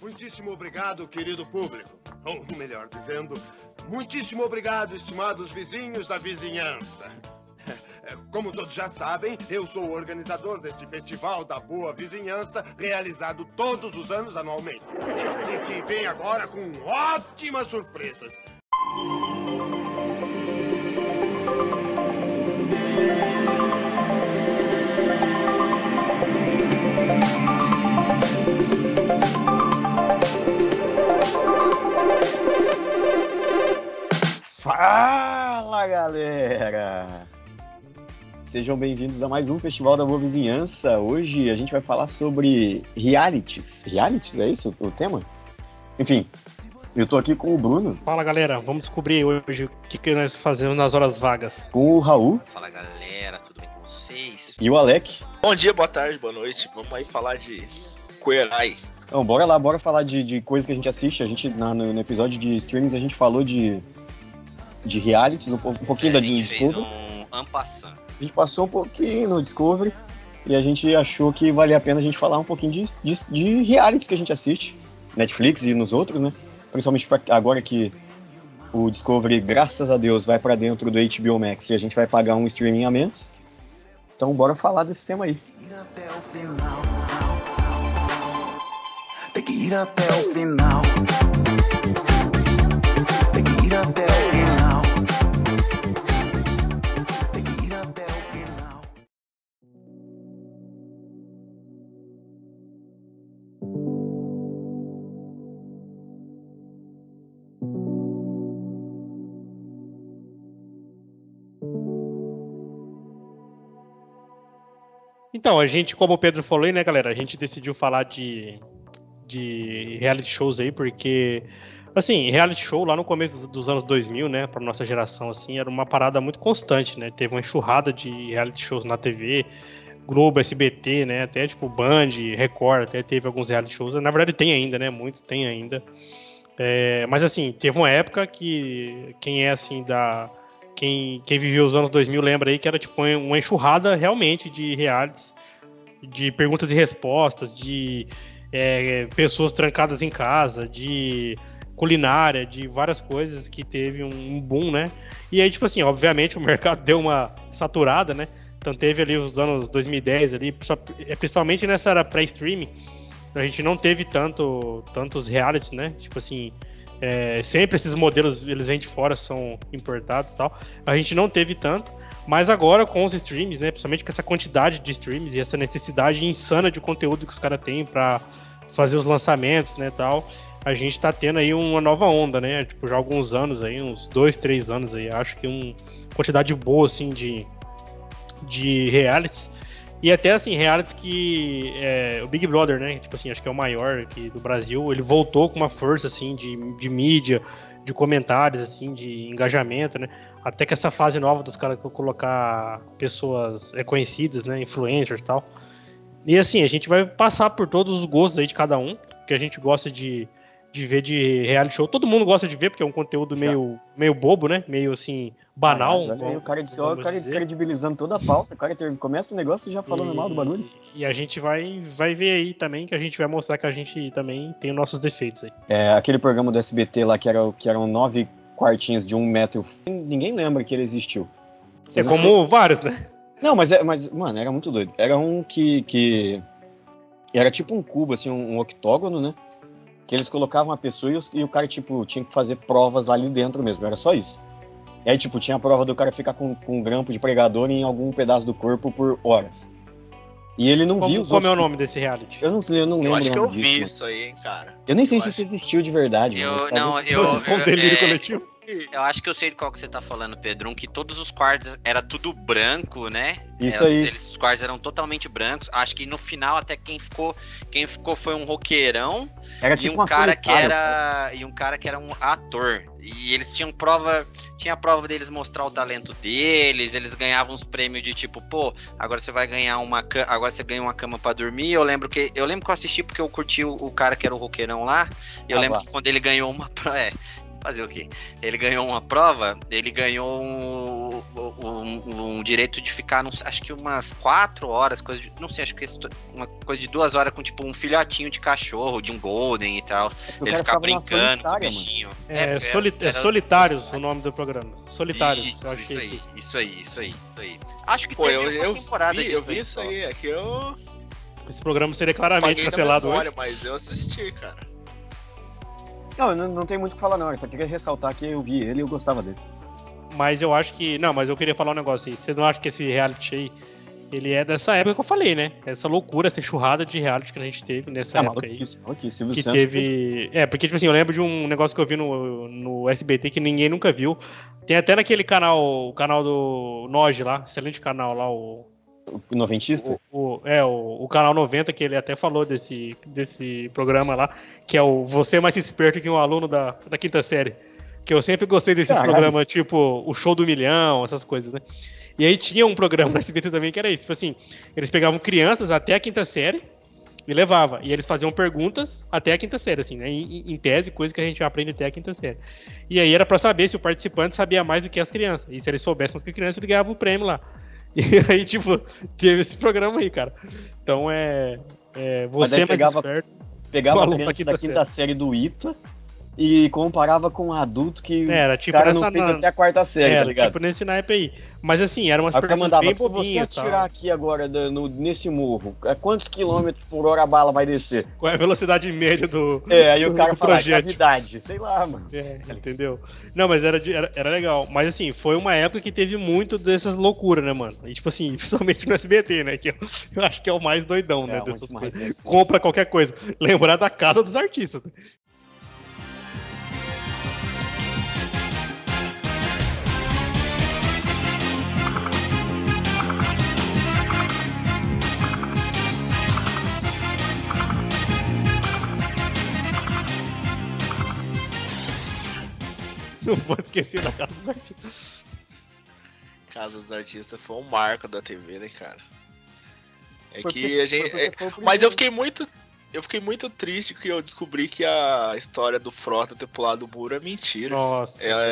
Muitíssimo obrigado, querido público. Ou melhor dizendo, muitíssimo obrigado, estimados vizinhos da vizinhança. Como todos já sabem, eu sou o organizador deste Festival da Boa Vizinhança, realizado todos os anos anualmente. E que vem agora com ótimas surpresas. Fala galera! Sejam bem-vindos a mais um Festival da Boa Vizinhança. Hoje a gente vai falar sobre realities. Realities, é isso o tema? Enfim, eu tô aqui com o Bruno. Fala galera, vamos descobrir hoje o que, que nós fazemos nas horas vagas. Com o Raul. Fala galera, tudo bem com vocês? E o Alec. Bom dia, boa tarde, boa noite. Vamos aí falar de Queer Eye. Então, bora lá, bora falar de, de coisas que a gente assiste. A gente, na, no, no, episódio de streamings, a gente falou de, de realities, um, um pouquinho É, da Discovery. Um. A gente passou um pouquinho no Discovery e a gente achou que valia a pena a gente falar um pouquinho de, de, de realities que a gente assiste, Netflix e nos outros, né? Principalmente pra, agora que o Discovery, graças a Deus, vai para dentro do HBO Max e a gente vai pagar um streaming a menos. Então bora falar desse tema aí. ir até o final. Tem que ir até o final. Tem que ir até o final. Então, a gente, como o Pedro falou aí, né, galera, a gente decidiu falar de, de reality shows aí, porque, assim, reality show lá no começo dos anos 2000, né, pra nossa geração, assim, era uma parada muito constante, né, teve uma enxurrada de reality shows na TV, Globo, SBT, né, até tipo Band, Record, até teve alguns reality shows, na verdade tem ainda, né, muitos tem ainda, é, mas assim, teve uma época que quem é, assim, da quem, quem viveu os anos 2000 lembra aí que era tipo uma enxurrada realmente de realities, de perguntas e respostas, de é, pessoas trancadas em casa, de culinária, de várias coisas que teve um, boom, né? E aí, tipo assim, obviamente o mercado deu uma saturada, né? Então teve ali os anos 2010 ali, principalmente nessa era pré-streaming, a gente não teve tanto tantos realities, né? Tipo assim, é, sempre esses modelos eles vêm de fora, são importados e tal. A gente não teve tanto, mas agora com os streams, né, principalmente com essa quantidade de streams e essa necessidade insana de conteúdo que os caras têm para fazer os lançamentos, né, tal, a gente tá tendo aí uma nova onda, né? Tipo, já há alguns anos aí, uns dois, três anos aí, acho que uma quantidade boa assim de de realities. E até assim, realities que é, o Big Brother, né? Tipo assim, acho que é o maior aqui do Brasil. Ele voltou com uma força assim de, de mídia, de comentários, assim, de engajamento, né? Até que essa fase nova dos caras colocar pessoas reconhecidas, né? Influencers e tal. E assim, a gente vai passar por todos os gostos aí de cada um, que a gente gosta de, de ver de reality show. Todo mundo gosta de ver, porque é um conteúdo meio, meio bobo, né? Meio assim, banal. Ah, o cara, de, o cara descredibilizando toda a pauta. O cara começa o negócio já falando e, mal do bagulho. E a gente vai, vai ver aí também, que a gente vai mostrar que a gente também tem os nossos defeitos aí. É, aquele programa do SBT lá que, era, que eram nove quartinhos de um metro. Ninguém lembra que ele existiu. Vocês é como vários, né? Não, mas, é, mas, mano, era muito doido. Era um que. que... Era tipo um cubo, assim, um octógono, né? Que eles colocavam a pessoa e, os, e o cara, tipo, tinha que fazer provas ali dentro mesmo. Era só isso. E aí, tipo, tinha a prova do cara ficar com, com um grampo de pregador em algum pedaço do corpo por horas. E ele não como, viu os Como outros... é o nome desse reality? Eu não, eu não lembro Eu acho que eu disso, vi mano. isso aí, hein, cara. Eu nem sei Eu se acho- isso existiu de verdade. Eu- não, eu- um delírio é- coletivo. Eu acho que eu sei de qual que você tá falando, Pedro. Um que todos os quartos era tudo branco, né? Isso aí. Eles, os quartos eram totalmente brancos. Acho que no final até quem ficou, quem ficou foi um roqueirão Era e tipo um uma cara que era e um cara que era um ator. E eles tinham prova, tinha prova deles mostrar o talento deles, eles ganhavam uns prêmios de tipo, pô, agora você vai ganhar uma agora você ganha uma cama pra dormir. Eu lembro que eu lembro que eu assisti porque eu curti o, o cara que era o roqueirão lá. Eu Ah, lembro lá. que quando ele ganhou uma, é, Fazer o quê? Ele ganhou uma prova, ele ganhou um, um- um direito de ficar, não sei, acho que umas quatro horas, coisa de, não sei, acho que uma coisa de duas horas com tipo um filhotinho de cachorro, de um golden e tal. Ele ficar brincando com o solitária, mano. bichinho. É, porque soli- é era- Solitários o nome do programa. Solitários. Isso, eu isso achei aí, que- isso aí, isso aí, isso aí. Acho que Pô, teve eu, uma eu temporada vi, disso eu vi isso aí, aqui eu Esse programa seria claramente cancelado hoje. memória, mas eu assisti, cara. Não, não, não tem muito o que falar, não. Eu só queria ressaltar que eu vi ele e eu gostava dele. Mas eu acho que. Não, mas eu queria falar um negócio aí. Você não acha que esse reality aí. Ele é dessa época que eu falei, né? Essa loucura, essa enxurrada de reality que a gente teve nessa É época aí. maluquice. Silvio Que Santos. teve. É, porque, tipo assim, eu lembro de um negócio que eu vi no, no SBT que ninguém nunca viu. Tem até naquele canal, o canal do Noge lá, excelente canal lá, o. O noventista? o- o- é, o, o canal 90, que ele até falou desse, desse programa lá, que é o Você é mais esperto que um aluno da, da quinta série. Que eu sempre gostei desses Caralho. programas, tipo, o show do milhão, essas coisas, né? E aí tinha um programa no SBT também que era isso, tipo assim, eles pegavam crianças até a quinta série e levava. E eles faziam perguntas até a quinta série, assim, né? Em, em tese, coisa que a gente aprende até a quinta série. E aí era pra saber se o participante sabia mais do que as crianças. E se ele soubesse mais que a criança, ele ganhava o prêmio lá. E aí, tipo, teve esse programa aí, cara. Então é. é você é mais pegava- esperto. Pegava a criança da quinta série do ITA e comparava com um adulto que É, Era o tipo cara nessa não fez na- até a quarta série, era, tá ligado? tipo nesse naipe aí. Mas assim, era umas Aí o cara perguntas mandava, bem se você bobinhas. atirar aqui agora no- nesse morro, a quantos quilômetros por hora a bala vai descer? Qual é a velocidade média do. É, aí o cara fala, projétil? gravidade, sei lá, mano. É, entendeu? Não, mas era, era, era legal. Mas assim, foi uma época que teve muito dessas loucuras, né, mano? E tipo assim, principalmente no SBT, né? Que eu, eu acho que é o mais doidão, né? É, Dessas muito mais coisas. Compra qualquer coisa. Lembrar da casa dos artistas. Não vou esquecer da casa dos artistas. Casa dos Artistas foi um marco da TV, né, cara? É Foi que porque- a gente. foi é- porque Mas eu fiquei muito. Eu fiquei muito triste que eu descobri que a história do Frota ter pulado o muro é mentira. Nossa. verdade.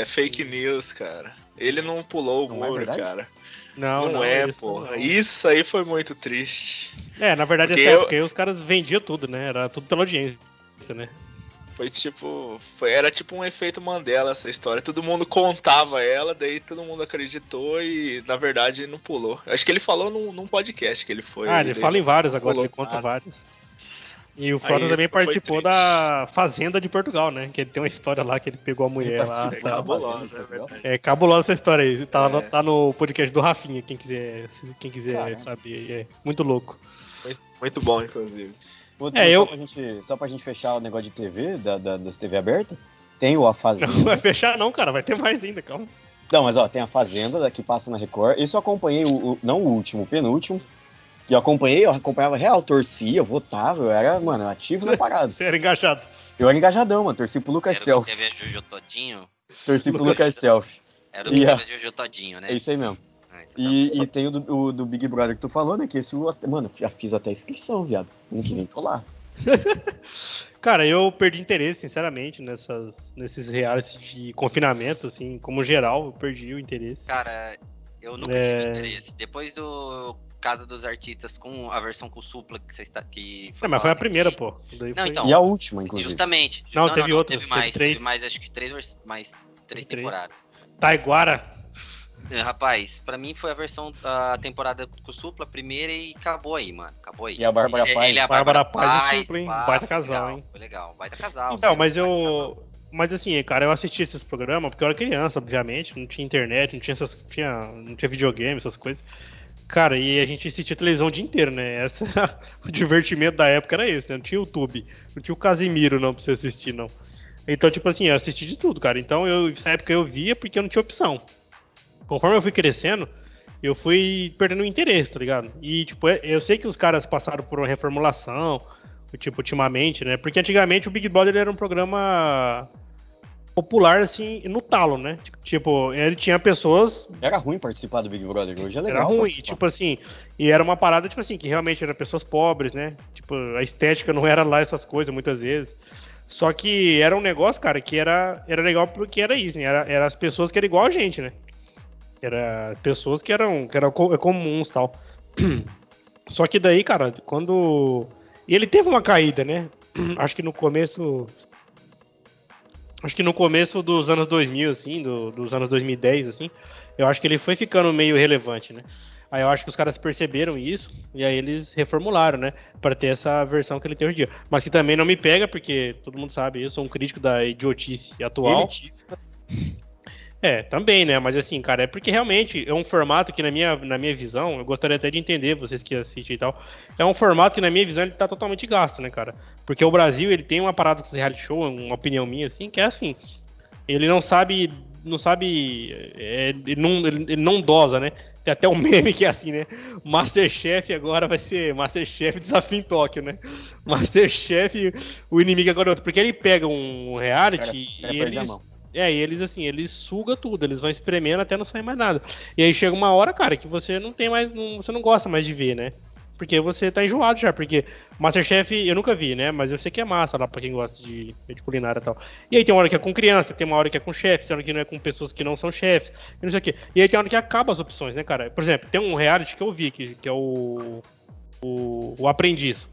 É, fake news, cara. Ele não pulou o Não é muro, verdade? cara. Não, Não, não, é, isso porra. não. Isso aí foi muito triste. É, na verdade, Porque essa eu- época aí os caras vendiam tudo, né? Era tudo pela audiência, né? Foi tipo. Foi, era tipo um efeito Mandela essa história. Todo mundo contava ela, daí todo mundo acreditou e na verdade não pulou. Acho que ele falou num, num podcast que ele foi. ah, ele fala em vários agora, ele conta vários. E o Frota Aí, também participou da Fazenda de Portugal, né? Que ele tem uma história lá que ele pegou a mulher lá. tá. Cabulosa, é verdade. É cabulosa essa história aí. Tá, É. tá no podcast do Rafinha, quem quiser, quem quiser Caramba. saber. É muito louco. Muito, muito bom, inclusive. Outro, É, só, eu- pra gente, só pra gente fechar o negócio de TV, da, da- das TV abertas, tem o A Fazenda. Não vai fechar, não, cara. Vai ter mais ainda, calma. Não, mas ó, tem a Fazenda da- que passa na Record. Isso eu acompanhei, o, o- não o último, o penúltimo. Que eu acompanhei, eu acompanhava real, torcia, eu votava, eu era, mano, ativo na parada. Você era engajado. Eu era engajadão, mano, torci pro Lucas Era Self. a Jojo Todinho. Torci pro Lucas Self. Era o teve a Jojo Todinho, né? É isso aí mesmo. E, e tem o do, o do Big Brother que tu falou, né? Que esse, mano, já fiz até inscrição, viado. Ano que vem tô lá. Cara, eu perdi interesse, sinceramente, nessas, nesses reais de confinamento, assim, como geral, eu perdi o interesse. Cara, eu nunca É. tive interesse. Depois do Casa dos Artistas com a versão com supla que você está que É, mas foi a primeira, aqui, pô. Daí Não, foi- então. E a última, inclusive. Justamente. Não, teve outra, Teve teve mais, três. teve mais, acho que três, mais três Três. temporadas. Taiguara. É, Rapaz, pra mim foi a versão da temporada com o supla, a primeira e acabou aí, mano. Acabou aí. E a Bárbara Paz? Ele, é a Bárbara Bárbara, Paz e Paz, Supla, hein? pá, Baita casal, legal, hein? Foi legal, baita casal. Não, sim, mas eu. Mas assim, cara, eu assisti esses programas porque eu era criança, obviamente, não tinha internet, não tinha essas. Tinha, não tinha videogame, essas coisas. Cara, e a gente assistia televisão o dia inteiro, né? Essa, o divertimento da época era esse, né? Não tinha YouTube, não tinha o Casimiro não pra você assistir, não. Então, tipo assim, eu assisti de tudo, cara. Então, eu, nessa época eu via porque eu não tinha opção. Conforme eu fui crescendo, eu fui perdendo o interesse, tá ligado? E, tipo, é- eu sei que os caras passaram por uma reformulação, tipo, ultimamente, né? Porque antigamente o Big Brother era um programa popular, assim, no talo, né? Tipo, ele tinha pessoas Era ruim participar do Big Brother, hoje é legal. era ruim, participar. tipo assim, e era uma parada, tipo assim, que realmente eram pessoas pobres, né? Tipo, a estética não era lá essas coisas, muitas vezes. Só que era um negócio, cara, que era, era legal porque era isso, né? Era, era as pessoas que eram igual a gente, né? Era pessoas que eram, que eram co- comuns tal. Só que daí, cara, quando. E ele teve uma caída, né? Acho que no começo. Acho que no começo dos anos 2000, assim, do- dos anos 2010, assim, eu acho que ele foi ficando meio relevante, né? Aí eu acho que os caras perceberam isso e aí eles reformularam, né? Pra ter essa versão que ele tem hoje em dia. Mas que também não me pega, porque todo mundo sabe, eu sou um crítico da idiotice atual. Elitista. É, também, né? Mas assim, cara, é porque realmente é um formato que, na minha, na minha visão, eu gostaria até de entender, vocês que assistem e tal, é um formato que, na minha visão, ele tá totalmente gasto, né, cara? Porque o Brasil, ele tem uma parada com os reality show, uma opinião minha, assim, que é assim, ele não sabe, não sabe, é, ele, não, ele, ele não dosa, né? Tem até um meme que é assim, né? Masterchef agora vai ser Masterchef Desafio em Tóquio, né? Masterchef, o inimigo agora é outro. Porque ele pega um reality Cara, cara e eles. É, e eles assim, eles sugam tudo, eles vão espremendo até não sair mais nada. E aí chega uma hora, cara, que você não tem mais, não- você não gosta mais de ver, né? Porque você tá enjoado já, porque Masterchef eu nunca vi, né? Mas eu sei que é massa lá pra quem gosta de, de culinária e tal. E aí tem uma hora que é com criança, tem uma hora que é com chefes, tem uma hora que não é com pessoas que não são chefes, e não sei o quê. E aí tem uma hora que acaba as opções, né, cara? Por exemplo, tem um reality que eu vi, que, que é o, o. O Aprendiz.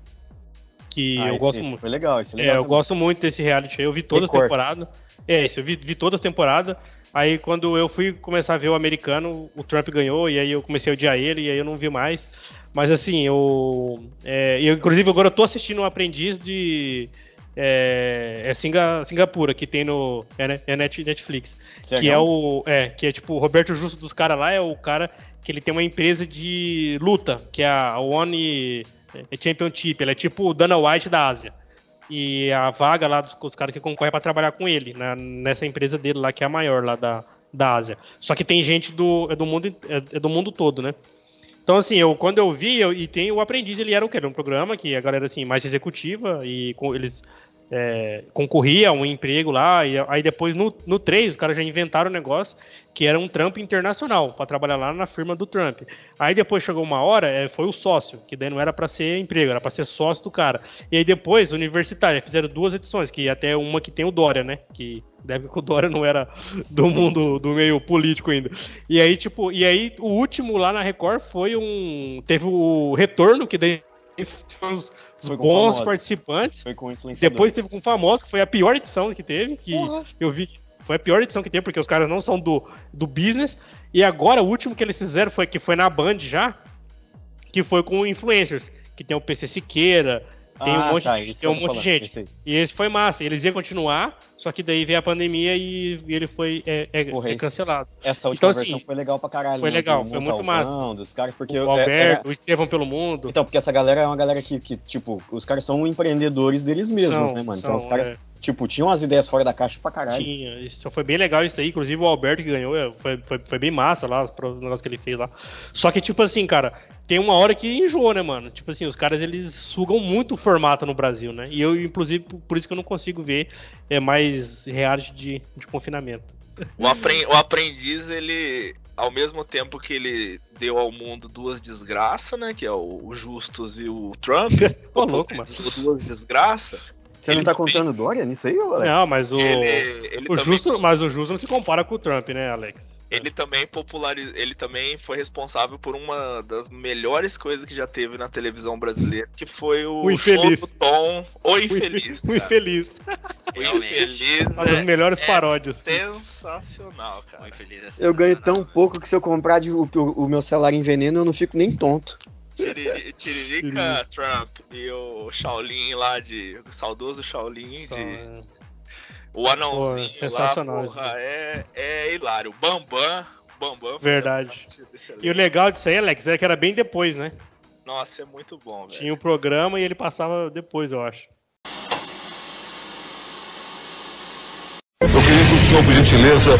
Que Ah, eu esse- gosto esse muito. Foi legal, esse é É, legal. eu também. gosto muito desse reality aí. Eu vi todas as Record. É, isso, eu vi, vi todas as temporadas. Aí quando eu fui começar a ver o americano, o Trump ganhou, e aí eu comecei a odiar ele, e aí eu não vi mais. Mas assim, eu. É, eu inclusive agora eu tô assistindo um aprendiz de. É, é Singa, Singapura, que tem no. É, né, é Net- Netflix. Que é o. É, que é tipo, o Roberto Justo dos caras lá é o cara que ele tem uma empresa de luta, que é a One Championship. Ele é tipo o Dana White da Ásia. E a vaga lá dos, caras que concorrem pra trabalhar com ele, na- nessa empresa dele lá, que é a maior lá da, da Ásia. Só que tem gente do, é do, mundo, é, é do mundo todo, né? Então, assim, eu, quando eu vi, eu, e tem o Aprendiz, ele era o quê? Era um programa que a galera, assim, mais executiva, e com, eles é, concorria a um emprego lá, e aí depois no, no 3, os caras já inventaram um negócio que era um trampo internacional, pra trabalhar lá na firma do Trump. Aí depois chegou uma hora, é, foi o sócio, que daí não era pra ser emprego, era pra ser sócio do cara. E aí depois, universitário, fizeram duas edições, que até uma que tem o Dória, né? Que deve que o Dória não era do mundo do meio político ainda. E aí, tipo, e aí o último lá na Record foi um. Teve o retorno, que daí foi os, os Foi bons famosos. participantes. Foi com influenciadores. Depois teve com o famoso, que foi a pior edição que teve, que Porra. eu vi. Foi a pior edição que teve, porque os caras não são do, do business. E agora, o último que eles fizeram foi que foi na Band já, que foi com influencers. Que tem o PC Siqueira, tem um Ah, monte, tá, de, tem um monte de gente. esse. E esse foi massa. Eles iam continuar, só que daí veio a pandemia e, e ele foi é, é- Porra, é cancelado. Essa última Então, assim, versão foi legal pra caralho. foi né? legal, foi muito Montalvão, Dos caras, porque o eu- é- Alberto, era- o Estevão pelo mundo. Então, porque essa galera é uma galera que, que, tipo, os caras são empreendedores deles mesmos, São, né, mano? são, Então os caras, é. tipo, tinham as ideias fora da caixa pra caralho. Tinha, isso foi bem legal isso aí. Inclusive o Alberto que ganhou, é, foi, foi, foi bem massa lá, os negócios que ele fez lá. Só que, tipo assim, cara, tem uma hora que enjoa, né, mano? Tipo assim, os caras eles sugam muito o formato no Brasil, né? E eu, inclusive, por isso que eu não consigo ver é, mais reality de, de confinamento. O, apren- o aprendiz, ele, ao mesmo tempo que ele deu ao mundo duas desgraças, né? Que é o, o Justus e o Trump. Ô, louco, mano. duas desgraças. Você não tá contando Dória nisso aí, Alex? Não, mas o. Ele, ele o também, justo, mas o justo não se compara com o Trump, né, Alex? Ele também popularizou. Ele também foi responsável por uma das melhores coisas que já teve na televisão brasileira, que foi o, O show infeliz. do Tom. O O infeliz. O cara. infeliz. O infeliz. Uma das é- melhores é paródias. sensacional, cara. Muito feliz essa Eu ganho tão pouco que se eu comprar de- o, o- o meu celular em veneno, eu não fico nem tonto. Tiriri- Tiririca Trump e o Shaolin lá de. O saudoso Shaolin Só, de. é. O anãozinho Pô, sensacional lá, porra, é, é hilário. Bambam. Bambam. Verdade. E o legal disso aí, Alex, é que era bem depois, né? Nossa, é muito bom, velho. Tinha o programa e ele passava depois, eu acho. Eu queria que o senhor, por gentileza,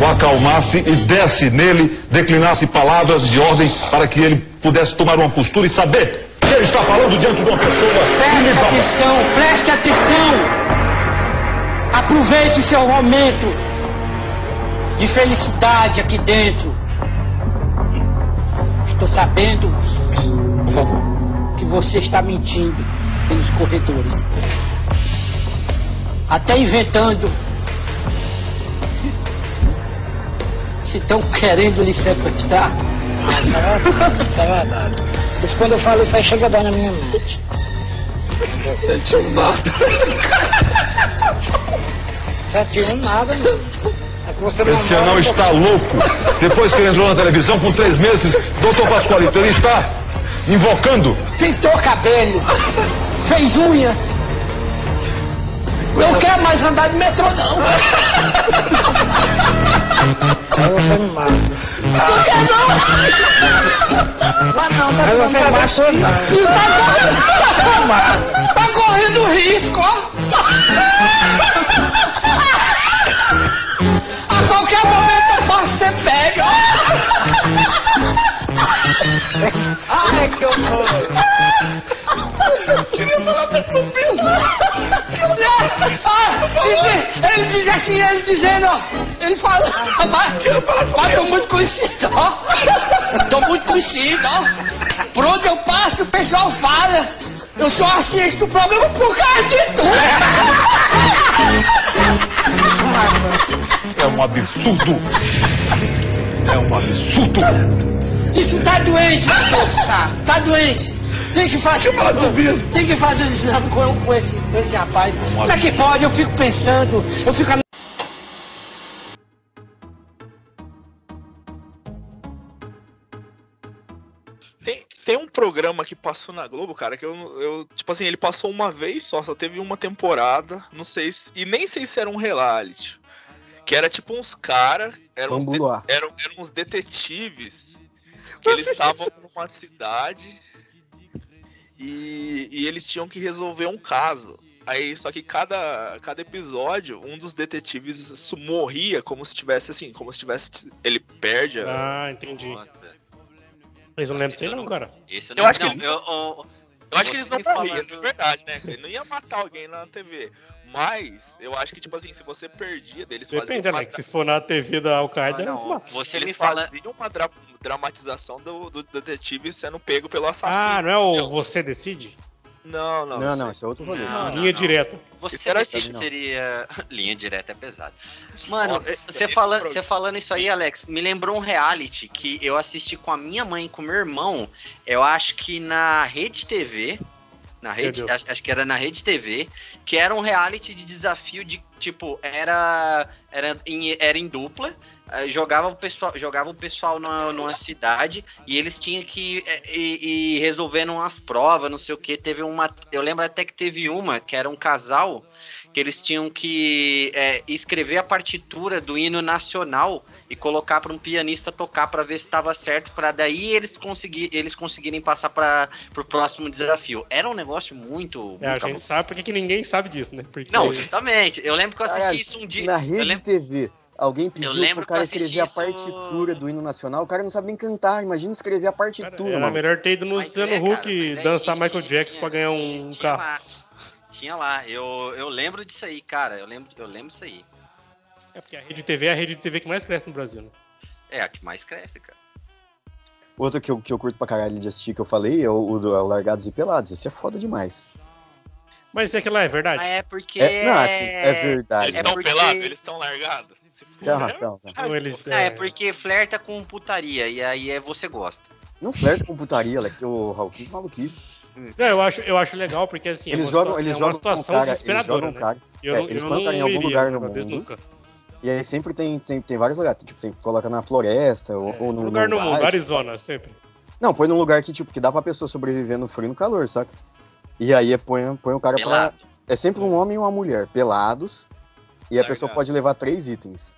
o acalmasse e desse nele, declinasse palavras de ordem para que ele pudesse tomar uma postura e saber que ele está falando diante de uma pessoa Preste atenção, preste atenção. Aproveite seu momento de felicidade aqui dentro. Estou sabendo que você está mentindo pelos corredores. até inventando. Se estão querendo lhe sequestrar. Ah, isso é verdade, isso é verdade. Isso quando eu falo isso aí chega a dar na minha mente. Sete um nada, meu. É que você Esse anão está louco. Depois que ele entrou na televisão, com três meses, doutor Pascoalito, ele está invocando. pintou cabelo, fez unhas. Não quer mais andar de metrô, não. Aí você me mata. Mas não, tá Aí você mata, não. Tá correndo risco, ó. A qualquer momento eu posso ser pego. Ai, que horror. Queria falar pra tu ah, ele, diz assim, ele dizendo, ele fala, mas, mas tô muito conhecido, ó. Tô muito conhecido, ó. Por onde eu passo, o pessoal fala. Eu só assisto o programa por causa de tu. É um absurdo. É um absurdo. Isso tá doente. Tá, tá doente. Tem que fazer. Tem que fazer esse exame com, com esse, com esse rapaz. Como é que pode? Eu fico pensando, eu fico. Tem, um programa que passou na Globo, cara, que eu, eu. Tipo assim, ele passou uma vez só, só teve uma temporada. Não sei se. E nem sei se era um reality. Que era tipo uns caras. Eram, de- eram, eram uns detetives. Que eles estavam numa cidade. E, e eles tinham que resolver um caso. Aí, só que cada, cada episódio, um dos detetives morria como se tivesse assim, como se tivesse. Ele perde a, Ah, entendi. Não lembro disso aí não, cara. Esse eu Eu não, acho que não, eles- eu, eu- Eu acho que eles não morriam, de verdade, né? Ele não ia matar alguém na TV. Mas, eu acho que, tipo assim, se você perdia deles, faziam Depende, uma, né? Que se for na TV da Al-Qaeda, Ah, eles não, matam. você eles fala. faziam uma dra- dramatização do, do detetive sendo pego pelo assassino. Ah, não é o Você Decide? Não, não. Não, isso- não, esse é outro rolê. Não, Linha direta. Você decide assim, seria. Linha direta é pesado. Mano, Nossa, você esse falando, programa- você falando isso aí, Alex, me lembrou um reality que eu assisti com a minha mãe e com meu irmão. Eu acho que na Rede TV. Na rede, acho, acho que era na Rede TV, que era um reality de desafio de tipo, era era em, era em dupla, eh, jogava o pessoal, jogava o pessoal numa, numa cidade e eles tinham que eh, ir, ir resolvendo umas provas, não sei o que. Teve uma, eu lembro até que teve uma que era um casal que eles tinham que é, escrever a partitura do hino nacional e colocar para um pianista tocar para ver se estava certo, para daí eles conseguir, eles conseguirem passar para o próximo desafio. Era um negócio muito. É, a muito gente cabuloso. sabe porque que ninguém sabe disso, né? Porque Não, justamente. Eu lembro que eu assisti Caralho, isso um dia. Na rede lembro- TV, alguém pediu pro cara escrever a isso- partitura do hino nacional, o cara não sabe nem cantar, imagina escrever a Cara, partitura, era mano. melhor ter ido no Luciano é, cara, Huck é, dançar Michael Jackson pra ganhar um tinha carro. Lá, tinha lá. Eu, eu lembro disso aí, cara. Eu lembro, eu lembro disso aí. É porque a rede TV é a rede de TV que mais cresce no Brasil, né? É a que mais cresce, cara. Outro que eu, que eu curto pra caralho de assistir que eu falei é o, o do é o Largados e Pelados. Esse é foda demais. Mas é que lá é verdade. Mas é porque. É, não, assim, é verdade. Eles É estão porque- pelados? Eles estão largados? Se for, Não, né? não, não. Ou eles, É, porque flerta com putaria e aí é você gosta. Não flerta com putaria, Leque, o Raul, que maluquice. Não, eu acho, eu acho legal porque assim. é Eles uma jogam, eles é uma jogam com o situação cara, eles desesperadora, jogam o né? cara. Eu, é, não- eles colocam não em algum iria, lugar no mundo. nunca. E aí sempre tem, sempre tem vários lugares. Tipo, tem que colocar na floresta ou, ou Um no lugar no bar, mundo, tipo, Arizona, sempre. Não, põe num lugar que, tipo, que dá pra pessoa sobreviver no frio e no calor, saca? E aí é, põe, põe o cara Pelado. pra. É sempre um homem e uma mulher, pelados. E a Largados. pessoa pode levar três itens.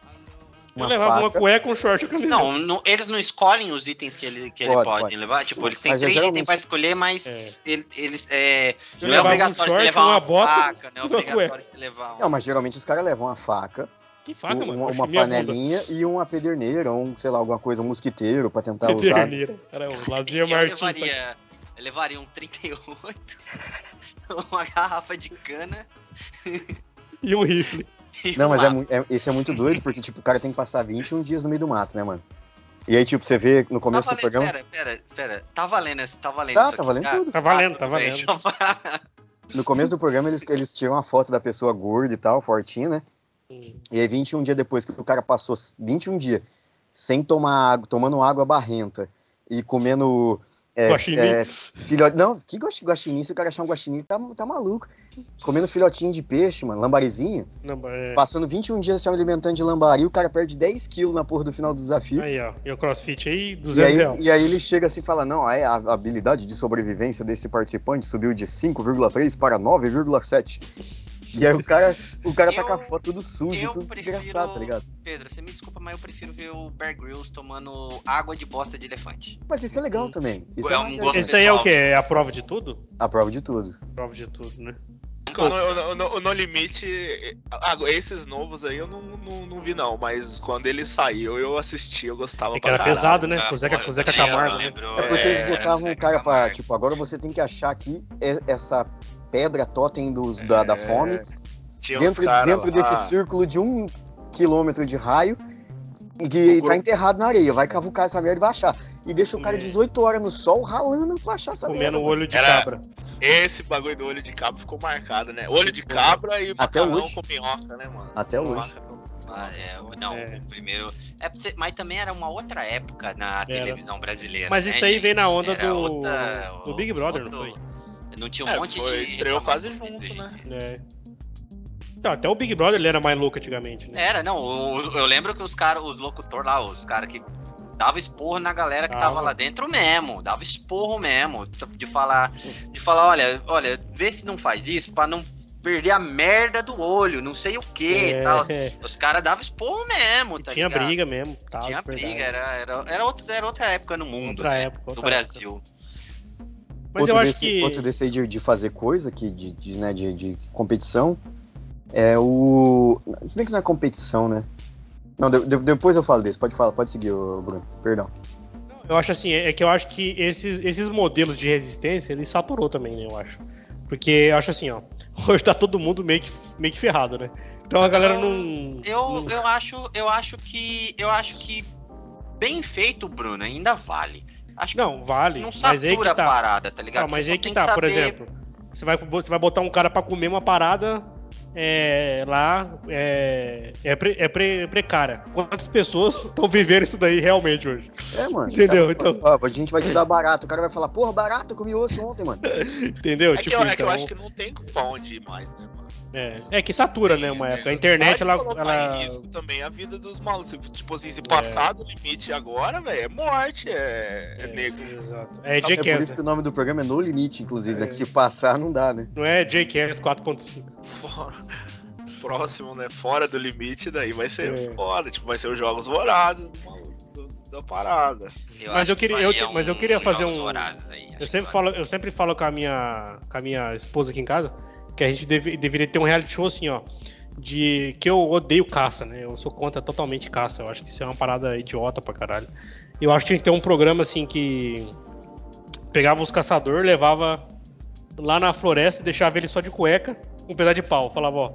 Eu Uma levava uma faca. cueca, um short e uma camiseta. Não, não- eles não escolhem os itens que ele, que ele Pode, pode, pode. levar. Tipo, eles têm Mas é três geralmente- itens pra escolher, mas É. ele- eles. É, Eu não é levava um obrigatório short, você levar uma uma, bota faca, não é uma obrigatório cueca. você levar um. Não, mas geralmente os caras levam uma faca, Que faca, um- mano. uma, uma panelinha e uma pederneira, ou um, sei lá, alguma coisa, um mosquiteiro pra tentar usar. Pederneira. Cara, o Lazinha eu Martins. levaria, eu levaria um 38, uma garrafa de cana. E um rifle. Não, mas é, é- esse é muito doido, porque, tipo, o cara tem que passar 21 dias no meio do mato, né, mano? E aí, tipo, você vê no Tá começo do valendo, programa. pera, pera, pera. Tá valendo, tá valendo Tá, tá aqui, valendo tudo. Tá valendo, tá bem. valendo. No começo do programa, eles, eles tiram uma foto da pessoa gorda e tal, fortinha, né? Hum. E aí, 21 dias depois que o cara passou 21 dias sem tomar água, tomando água barrenta e comendo. É, Guaxinim. é, filhote, não, que guaxi- guaxinim? Se o cara achar um guaxinim, tá, tá maluco. Comendo filhotinho de peixe, mano, lambarizinho. É... Passando 21 dias se alimentando de lambari, o cara perde 10 quilos na porra do final do desafio. Aí, ó. E o crossfit aí, E 200 aí, reais. e aí ele chega assim e fala: Não, é, a habilidade de sobrevivência desse participante subiu de 5,3 para 9,7. E aí o cara, o cara tá Eu- com a foto tudo sujo, tudo prefiro- desgraçado, tá ligado? Pedro, você me desculpa, mas eu prefiro ver o Bear Grylls tomando água de bosta de elefante. Mas isso é legal também. Isso É é, um Esse aí é o quê? É a prova de tudo? a prova de tudo. Prova de tudo, né? O no, o no- Limite, ah, esses novos aí eu não, não, não vi não, mas quando ele saiu eu assisti, eu gostava É que pra era caralho. pesado, né? Ah, Com o Zeca, pô, com o Zeca eu Camargo, né? É porque eles é, botavam o cara pra, tipo, agora você tem que achar aqui é- essa pedra totem dos, da, da É, fome Tinha dentro, dentro lá, desse círculo de um quilômetro de raio e que O tá enterrado na areia. Vai cavucar essa merda e vai achar. E deixa o cara Comer. 18 horas no sol ralando pra achar essa merda. Comendo o olho de Era- cabra. Esse bagulho do olho de cabra ficou marcado, né? Olho de cabra e Até macarrão hoje. com minhoca, né, mano? Até hoje. Macarrão. Ah, é, o- não, É. o primeiro. É, mas também era uma outra época na televisão brasileira. Mas né, isso aí gente? vem na onda Era do, outra- do Big Brother, não outro- foi? Não tinha um É, monte foi, de. estreou quase junto, do né? É. Não, até o Big Brother ele era mais louco antigamente, né? Era, não. o- eu lembro que os caras, os locutores lá, os caras que dava esporro na galera que Dava. tava lá dentro mesmo, dava esporro mesmo, de falar, de falar, olha, olha, vê se não faz isso pra não perder a merda do olho, não sei o que É, e tal. Os caras davam esporro mesmo, tá Tinha ligado? briga mesmo. Tal, Tinha verdade. briga, era, era, era, outra, era outra época no mundo, Outra né? época. outra época. Brasil. Mas outro, eu acho desse, que. outro desse aí de, de fazer coisa, que, de, de, né, de, de competição, é o. Se bem que não é competição, né? Não, de- de- depois eu falo desse. Pode falar, pode seguir, Bruno. Perdão. Eu acho assim, é que eu acho que esses, esses modelos de resistência, ele saturou também, né, eu acho. Porque eu acho assim, ó, hoje tá todo mundo meio que, meio que ferrado, né? Então a galera não. Eu, não- eu acho, eu acho que, eu acho que bem feito, Bruno, ainda vale. Acho que Não, vale. não mas aí que a tá. parada, tá ligado? Não, mas aí que tem tá, por exemplo. Você vai, você vai botar um cara pra comer uma parada é, lá, é, é, pre- é pre- precária. Quantas pessoas estão vivendo isso daí realmente hoje? É, mano. Entendeu? Cara, Então- ó, a gente vai te dar barato. O cara vai falar, porra, barato, eu comi osso ontem, mano. Entendeu? É que, Tipo, eu, é que eu então, acho que não tem pra onde ir mais, né, mano? é, é que satura, Sim, né, uma é. época. A internet, ela. ela- em risco também a vida dos malucos. Se- Tipo assim, É. se passar do limite agora, velho, é morte, é, é É, negro. Exato. É É por isso que né? o nome do programa é No Limite, inclusive, né? É. Que se passar, não dá, né? Não é Jackass 4.5. Fora- Próximo, né? Fora do limite, daí vai ser É. foda. Tipo, vai ser os jogos vorazes do maluco, do- da parada. Mas acho eu que queria- eu faria te- mas eu queria fazer um- aí, Eu sempre, falo, eu sempre falo com a minha, com a minha esposa aqui em casa que a gente deve- deveria ter um reality show assim, ó. De que eu odeio caça, né? Eu sou contra totalmente caça. Eu acho que isso é uma parada idiota pra caralho. Eu acho que tinha que ter um programa assim que pegava os caçadores, levava lá na floresta e deixava ele só de cueca, um pedaço de pau. Falava, ó.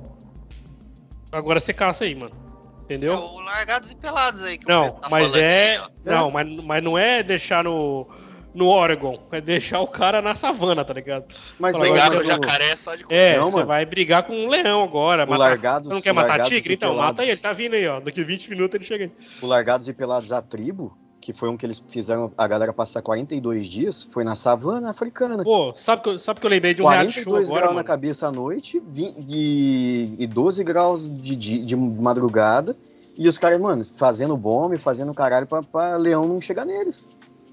Agora você caça aí, mano. É Entendeu? o Largados e Pelados aí que Não, tá mas é. Não, mas, mas não é deixar no. No Oregon, é deixar o cara na savana, tá ligado? Mas Fala, mas o eu- jacaré só de É, Não, você mano. vai brigar com um leão agora. O matar- Largados, Você não quer matar tigre? Então, Pelados- mata ele, tá vindo aí, ó. Daqui 20 minutos ele chega aí. O Largados e Pelados à Tribo, que foi um que eles fizeram a galera passar 42 dias, foi na savana africana. Pô, sabe que, eu- sabe que eu lembrei de um reality show 42 agora, graus na mano? cabeça à noite vi- e, e 12 graus de, di- de madrugada. E os caras, mano, fazendo bomba e fazendo caralho pra, pra leão não chegar neles.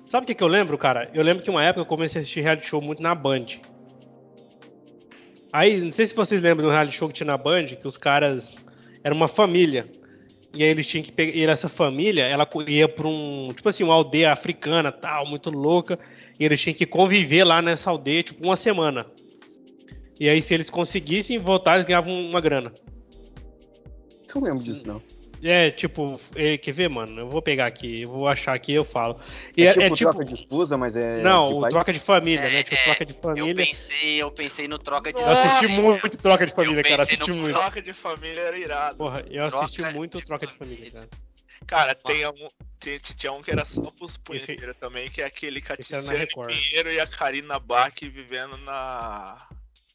Sabe o que, que eu lembro, cara? Eu lembro que uma época eu comecei a assistir reality show muito na Band. Aí, não sei se vocês lembram do reality show que tinha na Band, que os caras... Era uma família. E aí eles tinham que pegar... E essa família, ela ia pra um... Tipo assim, uma aldeia africana, tal, muito louca. E eles tinham que conviver lá nessa aldeia, tipo, uma semana. E aí, se eles conseguissem voltar, eles ganhavam uma grana. Não lembro disso, não. É, tipo, é, quer ver, mano? Eu vou pegar aqui, eu vou achar aqui e eu falo. E É, tipo troca de esposa, mas é. Não, de o troca de família, É, né? Tipo, é, troca de Eu família. pensei, eu pensei no troca de Eu assisti muito troca de família, Eu cara. Assisti no muito. Troca de família era irado. Porra, eu assisti Troca muito de troca de família. família, cara. Cara, tem um, tinha, tinha um que era só pros punheteiros também, que é aquele Caticeiro. Pinheiro e a Karina Bach vivendo na.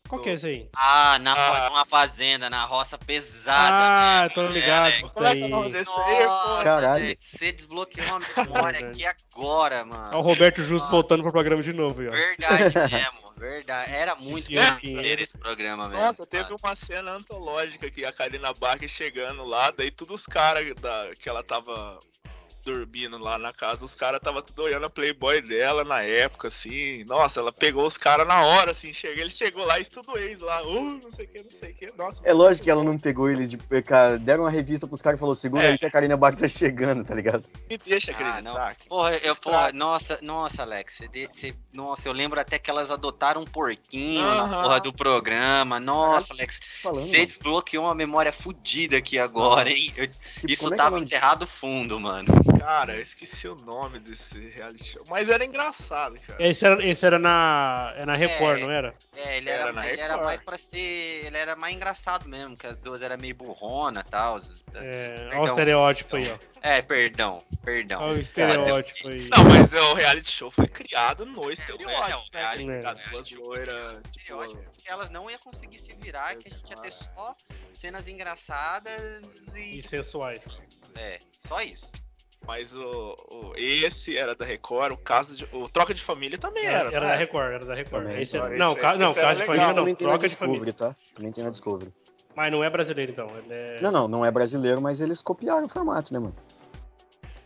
Qual que é esse aí? Ah, na, Ah. numa fazenda, na roça pesada. Ah, né, tô mano? ligado. É, Isso é é aí. o nome desse aí, pô? Nossa, Caralho. você desbloqueou uma memória aqui agora, É o mano. Roberto Justo Nossa. voltando pro programa de novo, aí, ó. Verdade mesmo, verdade. Era muito maneiro esse programa, velho. Nossa, teve uma cena antológica que a Karina Bach chegando lá, daí todos os caras da- que ela tava dormindo lá na casa, os caras tava tudo olhando a Playboy dela na época, assim. Nossa, ela pegou os caras na hora, assim, chega, ele chegou lá e tudo ex lá, uh, não sei o que, não sei o que. Nossa, É lógico que ela não pegou eles de. Cara, deram uma revista pros caras e falou: segura É. aí que a Karina Bach tá chegando, tá ligado? me deixa Ah, acreditar. não. que- Porra, eu, porra, nossa, nossa, Alex, você, você- nossa, eu lembro até que elas adotaram um porquinho na Aham. porra do programa. Nossa, Alex, Falando. você mano. desbloqueou uma memória fodida aqui agora, hein? Eu- isso é é tava disso? enterrado fundo, mano. Cara, eu esqueci o nome desse reality show. Mas era engraçado, cara. Esse era, esse era na, é na Record, É. não era? É, ele Era era, na ele era mais pra ser. Ele era mais engraçado mesmo, que as duas eram meio burrona e tal. É, olha o Perdão. estereótipo aí, ó. É, perdão, perdão. Olha o estereótipo aí. Não, mas é, o reality show foi criado no é, estereótipo, é, né? é, é, duas é, loiras, tipo, estereótipo, porque elas não iam conseguir se virar, que a gente ia ter só cenas engraçadas e. E sensuais. É, só isso. Mas o, o- esse era da Record, o caso de, o Troca de Família também era, Era, era né? da Record, era da Record. Também. Esse era- Esse não, é- ca- não, esse Casa de. Família não, também tem na troca de família. Discovery, tá? Também tem na Discovery. Mas não é brasileiro então. Ele é... Não, não, não é brasileiro, mas eles copiaram o formato, né, mano?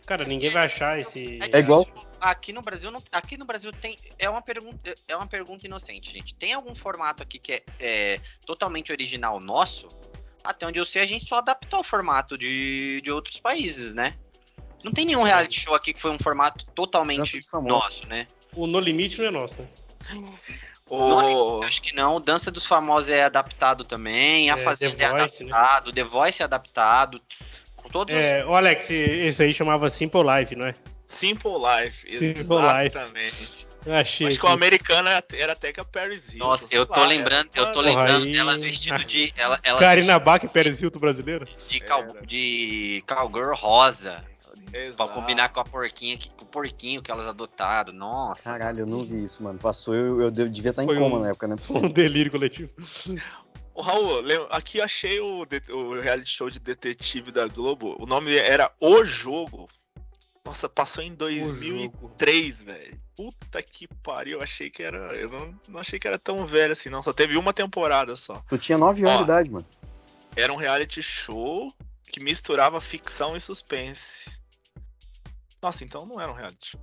Cara, ninguém vai achar esse. que, É igual- Aqui no Brasil, não, aqui no Brasil tem. É uma pergunta, é uma pergunta inocente, gente. Tem algum formato aqui que é, é totalmente original nosso? Até onde eu sei, a gente só adaptou o formato de, de outros países, né? Não tem nenhum reality show aqui que foi um formato totalmente nosso, né? O No Limite não é nosso, né? O, acho que não. Dança dos Famosos é adaptado também. A É, Fazenda The é Voice, né? adaptado. The Voice é adaptado. Com todos os É, o Alex, esse aí chamava Simple Life, não é? Simple Life, Simple exatamente. Eu achei. Acho que o americano era- até que a Paris Hilton. Nossa, eu tô lá, lembrando, eu tô lembrando aí- delas vestidas de. Ela, ela Karina Bach e Pérez Hilton brasileira? de, cal, de cowgirl rosa. Pra Exato. combinar com a porquinha, que- com o porquinho que elas adotaram. Nossa. Caralho, eu não vi isso, mano. Passou, eu, eu dev- devia estar em Foi coma um- na época, né? Um delírio coletivo. Ô, Raul, aqui achei o, o reality show de detetive da Globo. O nome era O Jogo. Nossa, passou em 2003, velho. Puta que pariu, eu achei que era. Eu não, não achei que era tão velho assim, não. Só teve uma temporada só. Tu tinha 9 anos de idade, mano. Era um reality show que misturava ficção e suspense. Nossa, então não era um reality show.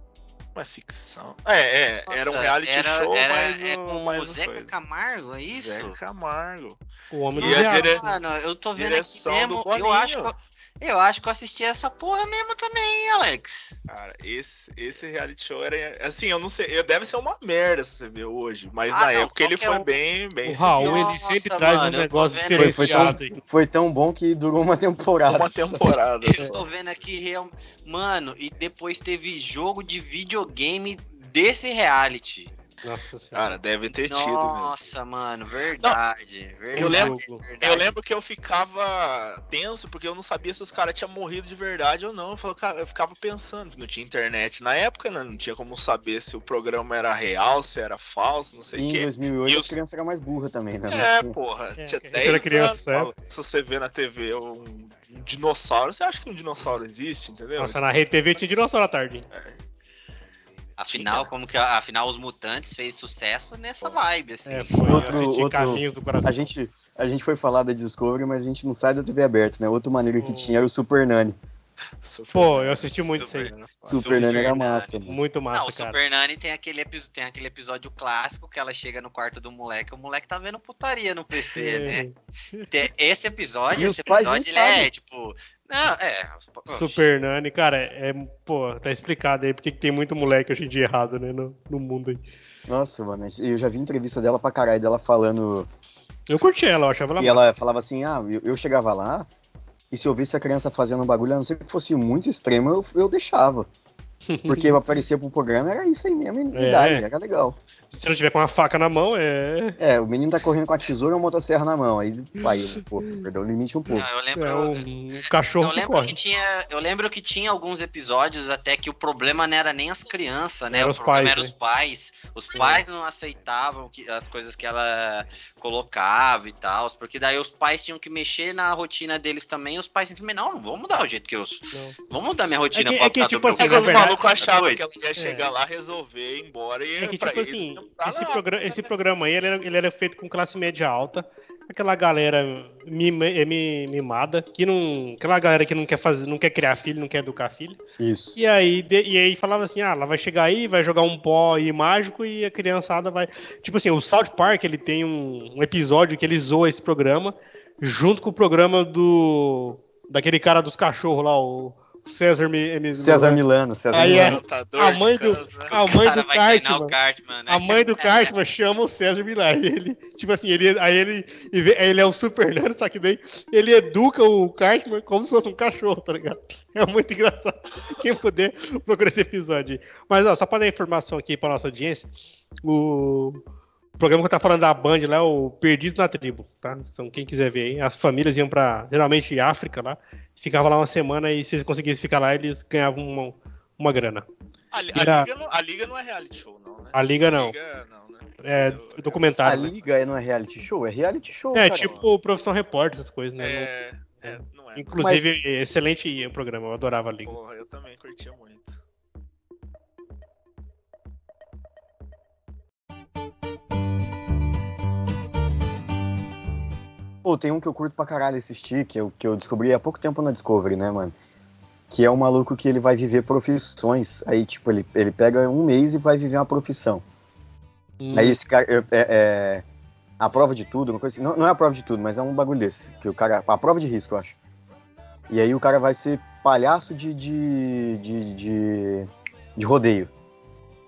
Não é ficção. É, é, era um Nossa, reality era- show, era- mas é o- o Zeca coisa. Camargo, é isso? Zé Camargo. O homem do E a diabo. dire- Mano, eu tô vendo Direção aqui do mesmo. Eu acho, que eu, acho que eu assisti essa porra mesmo também, hein, Alex. Cara, esse, esse reality show era. Assim, eu não sei. Deve ser uma merda se você ver hoje. Mas Ah, na não, época ele qualquer foi um. bem, bem O Raul, ele Nossa, sempre traz mano, um eu tô negócio vendo Foi, foi, tão, foi tão bom que durou uma temporada. Uma temporada Eu só. tô vendo aqui real. Mano, e depois teve jogo de videogame desse reality. Nossa senhora. Cara, deve ter tido mesmo. Nossa, mano, verdade. verdade Eu lembro- verdade. Eu lembro que eu ficava tenso porque eu não sabia se os caras tinham morrido de verdade ou não. Eu, falava, cara, eu ficava pensando, não tinha internet na época, né? Não tinha como saber se o programa era real, se era falso, não sei E o em quê. 2008 E os- crianças eram mais burras também, né? É, porra, É, tinha que a gente 10 era criança, anos. certo? fala, Se você vê na TV um, dinossauro, você acha que um dinossauro existe, entendeu? Nossa, na Rede TV tinha dinossauro à tarde. hein? Afinal, como que afinal os mutantes fez sucesso nessa vibe, assim. É, foi Outro- outro- Carrinhos do Coração. A gente, a gente foi falar da Discovery, mas a gente não sai da TV aberta, né? Outra maneira que Oh. tinha era o Super Nani. Super Pô, Nani. eu assisti muito isso aí. Super- Super Nani era Nani. massa, mano. Muito Não, massa, o cara. Super Nani tem aquele, tem aquele episódio clássico que ela chega no quarto do moleque, o moleque tá vendo putaria no PC, né? Esse episódio, E esse episódio, ele é tipo. Não, é. Super Nani, cara, é, pô, tá explicado aí porque que tem muito moleque hoje em dia errado, né, no, no mundo aí. Nossa, mano, eu já vi entrevista dela pra caralho, dela falando. Eu curti ela, eu achava ela E ela falava assim: ah, eu, eu chegava lá, e se eu visse a criança fazendo um bagulho, a não ser que fosse muito extremo, eu, eu deixava. Porque aparecia pro programa, era isso aí mesmo, a É. idade, era legal. Se não tiver com uma faca na mão, é. É, o menino tá correndo com a tesoura e a motosserra na mão. Aí, aí pô, perdeu o limite um pouco. Não, eu lembro. É um cachorro Eu que lembro corre. que tinha, eu lembro que tinha alguns episódios até que o problema não era nem as crianças, né? Era o os problema pais, era né? os pais. Os pais não aceitavam que, as coisas que ela colocava e tal, porque daí os pais tinham que mexer na rotina deles também. Os pais simplesmente não, não vamos mudar o jeito que eu, Não. vamos mudar minha rotina É que- pra é que, tipo assim, É achavam doido. que ela ia chegar lá, resolver, ir embora e É que, pra tipo assim, esse, lá. progra- esse programa aí, ele era, ele era feito com classe média alta, aquela galera mima- mi- mimada, que não. Aquela galera que não quer fazer, não quer criar filho, não quer educar filho. Isso. E aí, de- e aí falava assim, ah, ela vai chegar aí, vai jogar um pó aí mágico e a criançada vai. Tipo assim, o South Park ele tem um, um episódio que ele zoa esse programa, junto com o programa do. daquele cara dos cachorros lá, o César Mi- M- César Milano, César Aí é- Milano. Lutador a mãe do- né? A mãe do Cartman. o Cartman, né? A mãe do Cartman chama o César Millar. Ele, tipo assim, ele, aí ele, ele é o super nerd, só que daí ele educa o Cartman como se fosse um cachorro, tá ligado? É muito engraçado. Quem puder, procura esse episódio. aí. Mas, ó, só pra dar informação aqui pra nossa audiência, o, o programa que tá falando da Band lá é o Perdidos na Tribo, tá? Então, quem quiser ver aí, as famílias iam pra, geralmente, África lá, ficava lá uma semana e se eles conseguissem ficar lá, eles ganhavam uma, uma grana. A, li- Era- a liga não, a Liga não é reality show, não, né? A Liga não. Liga, não, né? É Eu- eu- A documentário. né? Liga é não é reality show? É reality show, É, cara. tipo Profissão Repórter, essas coisas, né? É, é, não é. Inclusive, excelente o programa, eu adorava a Liga. Porra, eu também curtia muito. Pô, tem um que eu curto pra caralho assistir, que eu, que eu descobri há pouco tempo na Discovery, né, mano? Que é um maluco que ele vai viver profissões. Aí, tipo, ele, ele pega um mês e vai viver uma profissão. Hum. Aí esse cara. É, é- é a prova de tudo, uma coisa assim. Não, não é a prova de tudo, mas é um bagulho desse. Que o cara. A prova de risco, eu acho. E aí o cara vai ser palhaço de. de. de, de, de rodeio.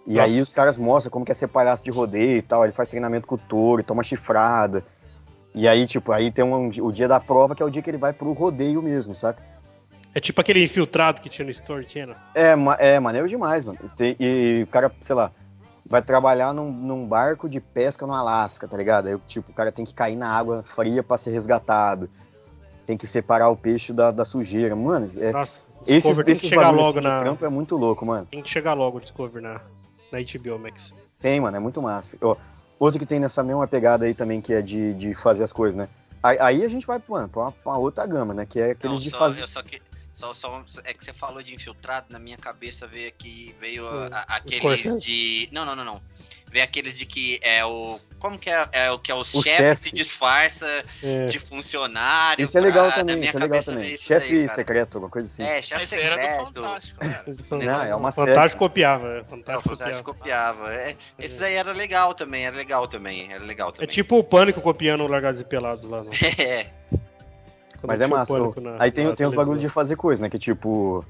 E Nossa. aí os caras mostram como que é ser palhaço de rodeio e tal. Ele faz treinamento com o touro, toma chifrada. E aí, tipo, aí tem um, o dia da prova, que é o dia que ele vai pro rodeio mesmo, saca? É tipo aquele infiltrado que tinha no Story Channel. É, ma- é maneiro demais, mano. Tem- e o cara, sei lá, vai trabalhar num, num barco de pesca no Alasca, tá ligado? Aí, tipo, o cara tem que cair na água fria pra ser resgatado. Tem que separar o peixe da, da sujeira. Mano, é, Nossa, esses, tem que chegar logo assim na. trampo é muito louco, mano. Tem que chegar logo o Discovery na, na HBO Max. Tem, mano, é muito massa. Ó, outro que tem nessa mesma pegada aí também, que é de, de fazer as coisas, né? Aí, aí a gente vai, pra uma, pra uma outra gama, né? Que é aqueles Não, de só- fazer. Só que. Só, só, é que você falou de infiltrado, na minha cabeça veio aqui, veio a- Hum, a- aqueles de. Não, não, não, não. Veio aqueles de que é o. Como que é? É o que é o, chefe chefe. se disfarça É, de funcionário. Isso é legal pra- também, isso é legal também. Chefe daí, secreto, alguma coisa assim. É, chefe esse era do secreto. Fantástico, né? Não, é uma série. Fantástico copiava. é, Não, o Fantástico Fantástico copiava. copiava. É, esse aí era legal também, era legal também, era legal É também. tipo o Pânico copiando o Largados e Pelados lá. No, É, quando Mas é o massa. Na- Aí tem, tem os bagulho de fazer coisa, né? Que tipo.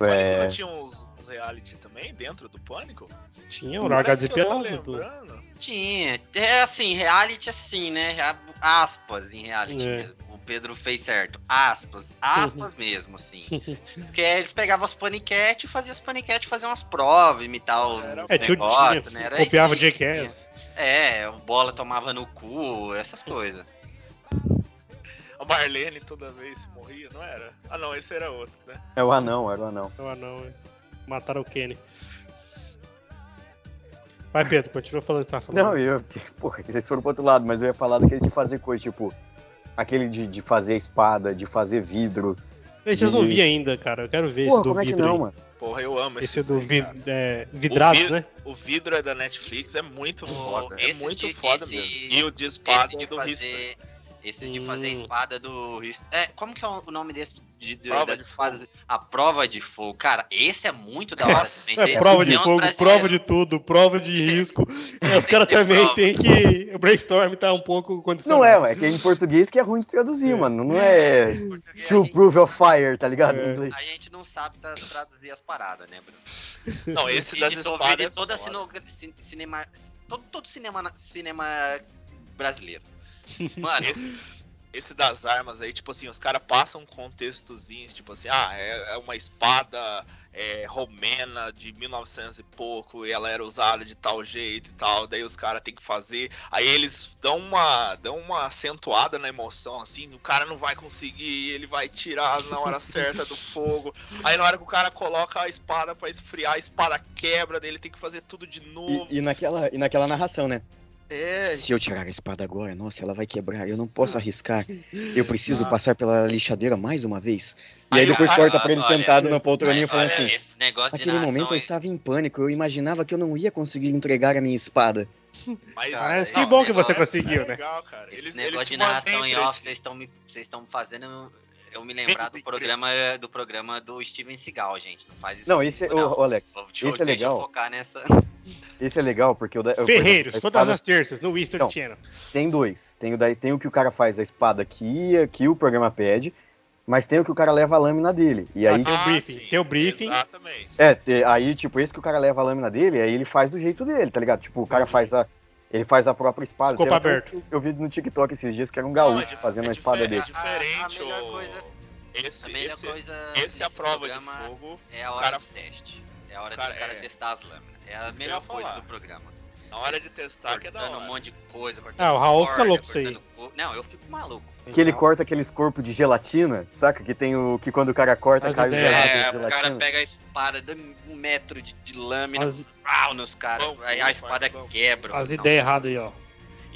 É, não tinha uns, uns reality também dentro do Pânico? Tinha o e tudo. lembrando. tinha. É assim, reality assim, né? Aspas em reality É. mesmo. O Pedro fez certo. Aspas. Aspas mesmo, assim. Porque eles pegavam as paniquete e faziam as paniquete fazer umas provas, imitar os Era É, negócios, tinha, né? Era copiava tinha. Jackass. É, o bola tomava no cu, essas coisas. A Marlene toda vez morria, não era? Ah não, esse era outro, né? é o anão, era o anão. É o anão, é. Mataram o Kenny. Vai, Pedro, continua falando o que você tava falando. Não, eu. Porra, vocês foram pro outro lado, mas eu ia falar daquele de fazer coisa, tipo. Aquele de, de fazer espada, de fazer vidro. Esse eu não de- vi ainda, cara. Eu quero ver esse Porra, do como é que vidro. não, aí. mano? Porra, eu amo Esse esse do aí, vid... é, vidraço, vi- né? O vidro é da Netflix, é muito foda. É muito de- foda esse- mesmo. E o de espada Esse de do History. Fazer. Esse de fazer a espada do. É, como que é o nome desse? De, de, Prova das de espadas? A prova de fogo. Cara, esse é muito da hora também. É, prova de fogo, prova de tudo, prova de risco. É, os caras também prova. tem que. O brainstorm tá um pouco condicionado. Não é, ué, que é em português que é ruim de traduzir, É. mano. Não é a True gente- Proof of Fire, tá ligado? É. Em inglês. A gente não sabe tra- traduzir as paradas, né, Bruno? Não, esse E das espadas é toda cinema, todo, todo cinema, cinema brasileiro. Mano, Esse, esse das armas aí, tipo assim, os caras passam um contextozinho, tipo assim, ah, é, é uma espada é, romena de 1900 e pouco, e ela era usada de tal jeito e tal, daí os caras têm que fazer. Aí eles dão uma, dão uma acentuada na emoção, assim, o cara não vai conseguir, ele vai tirar na hora certa do fogo. Aí na hora que o cara coloca a espada pra esfriar, a espada quebra, daí ele tem que fazer tudo de novo. E, e naquela, e naquela narração, né? É, Se eu tirar a espada agora, nossa, ela vai quebrar. Eu não posso arriscar. Eu preciso passar pela lixadeira mais uma vez. E aí depois ah, corta pra ele olha, sentado na poltroninha falando assim. Naquele momento eu estava em pânico. Eu imaginava que eu não ia conseguir entregar a minha espada. mas Cara, Mas que não, bom que você conseguiu, é né? legal, cara. Esse Eles, negócio eles de narração em off, vocês estão me, vocês estão me fazendo eu me lembrar do programa do programa do Steven Seagal, gente. Não faz isso. Não, esse é. Ô, Alex, Deixa eu- esse é deixa eu legal. focar nessa. Esse é legal porque o. da- eu- Ferreiros, a todas espada- as terças, no Easter Não. Channel. Tem dois. Tem o, daí, tem o que o cara faz a espada que, que o programa pede, mas tem o que o cara leva a lâmina dele. E aí, Tem o briefing, sim, tem o briefing. Exatamente. é, te- aí, tipo, esse que o cara leva a lâmina dele, aí ele faz do jeito dele, tá ligado? Tipo, o cara faz a. Ele faz a própria espada. Escopo um aberto. que Eu vi no TikTok esses dias que era um Não, é gaúcho fazendo é a espada dele. É diferente, A- a melhor ô- coisa- Esse, a melhor esse, coisa esse é a prova de fogo. É a hora cara- do teste. É a hora cara- dos caras é. testar as lâminas. É a melhor coisa falar. do programa. Na hora de testar que é da cortando um hora. monte de coisa. Ah, o Raul fica louco isso aí. Não, eu fico maluco. Que ele corta aqueles corpos de gelatina, saca? Que tem o. Que quando o cara corta, As cai gelados É, de o cara pega a espada, dá um metro de, de lâmina, As, pau nos caras. Aí a espada bom. quebra. as ideias erradas aí, ó.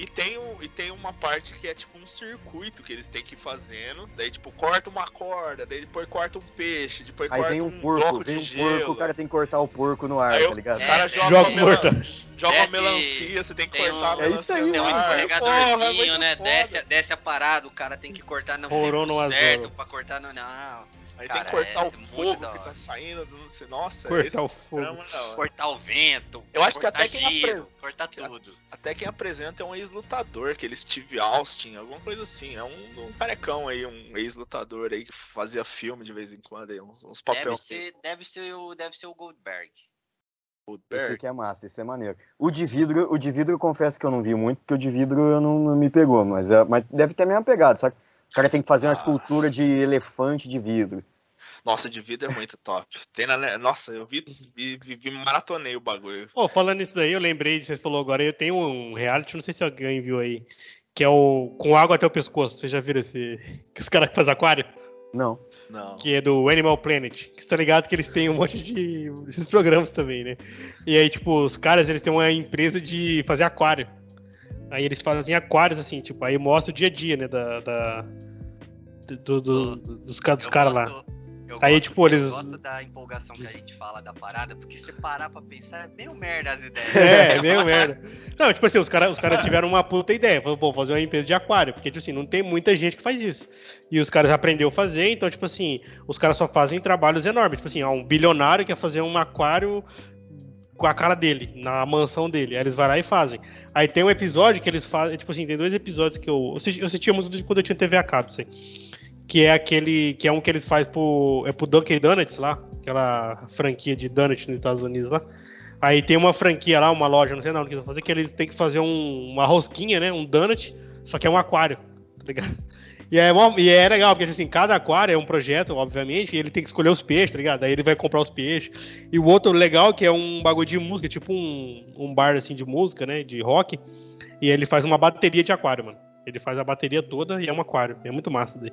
E tem, o, e tem uma parte que é tipo um circuito que eles têm que ir fazendo. Daí, tipo, corta uma corda, daí depois corta um peixe, depois Aí corta vem um um porco, bloco vem de um gelo. porco, o cara tem que cortar o porco no ar, Aí tá o ligado? É, cara tem- joga, Joga uma, joga uma melancia, você tem que tem cortar um- a É melancia. isso aí, Tem um no ar. Porra, é escorregadorzinho, muito né? foda. Desce, desce a parada, o cara tem que cortar no Porou tempo certo pra cortar no. Não. Aí Cara, tem que cortar é o muito fogo que tá saindo do. Nossa, Cortar o fogo. é. Cortar o vento. Eu acho que até quem gelo, apres- Cortar tudo. Até quem apresenta é um ex-lutador, aquele Steve Austin, alguma coisa assim. É um, um carecão aí, um ex-lutador aí que fazia filme de vez em quando, aí, uns, uns Deve papéis. ser, deve, ser o, deve ser o Goldberg. Esse aqui é massa, esse é maneiro. O de vidro, o de vidro eu confesso que eu não vi muito, porque o de vidro eu não, não me pegou, mas, é, mas deve ter a mesma pegada, sabe? O cara tem que fazer uma Ah. escultura de elefante de vidro. Nossa, de vida é muito top. Tem na, nossa, eu vi, vi, vi, vi- maratonei o bagulho. Pô, falando nisso daí, eu lembrei, vocês falou agora, eu tenho um reality, não sei se alguém viu aí, que é o Com Água Até o Pescoço. Vocês já viram esse. Que os caras que fazem aquário? Não. Não. Que é do Animal Planet. Que você tá ligado que eles têm um monte de. esses programas também, né? E aí, tipo, os caras, eles têm uma empresa de fazer aquário. Aí eles fazem aquários, assim, tipo, aí mostra o dia a dia, né? Da. da- do- do- dos, ca- dos Eu caras lá. Aí, gosto- tipo, eles- Eu gosto da empolgação que a gente fala da parada, porque se parar pra pensar, é meio merda as ideias. É, meio merda. Não, tipo assim, os caras os cara tiveram uma puta ideia. Falaram, pô, fazer uma empresa de aquário. Porque, tipo assim, não tem muita gente que faz isso. E os caras aprenderam a fazer, então, tipo assim, os caras só fazem trabalhos enormes. Tipo assim, ó, um bilionário quer fazer um aquário com a cara dele, na mansão dele. Aí eles vão lá e fazem. Aí tem um episódio que eles fazem, tipo assim, tem dois episódios que eu. Eu assisti, eu assistia muito de quando eu tinha TV a cabo, isso aí. Que é aquele. Que é um que eles fazem pro. É pro Dunkin' Donuts lá. Aquela franquia de Donuts nos Estados Unidos lá. Aí tem uma franquia lá, uma loja, não sei não, que eles vão fazer, que eles têm que fazer um- uma rosquinha, né? Um donut, só que é um aquário, tá ligado? E é, e é legal, porque assim, cada aquário é um projeto, obviamente, e ele tem que escolher os peixes, tá ligado? Aí ele vai comprar os peixes. E o outro legal que é um bagulho de música, tipo um, um bar assim de música, né? De rock. E ele faz uma bateria de aquário, mano. Ele faz a bateria toda e é um aquário. É muito massa daí.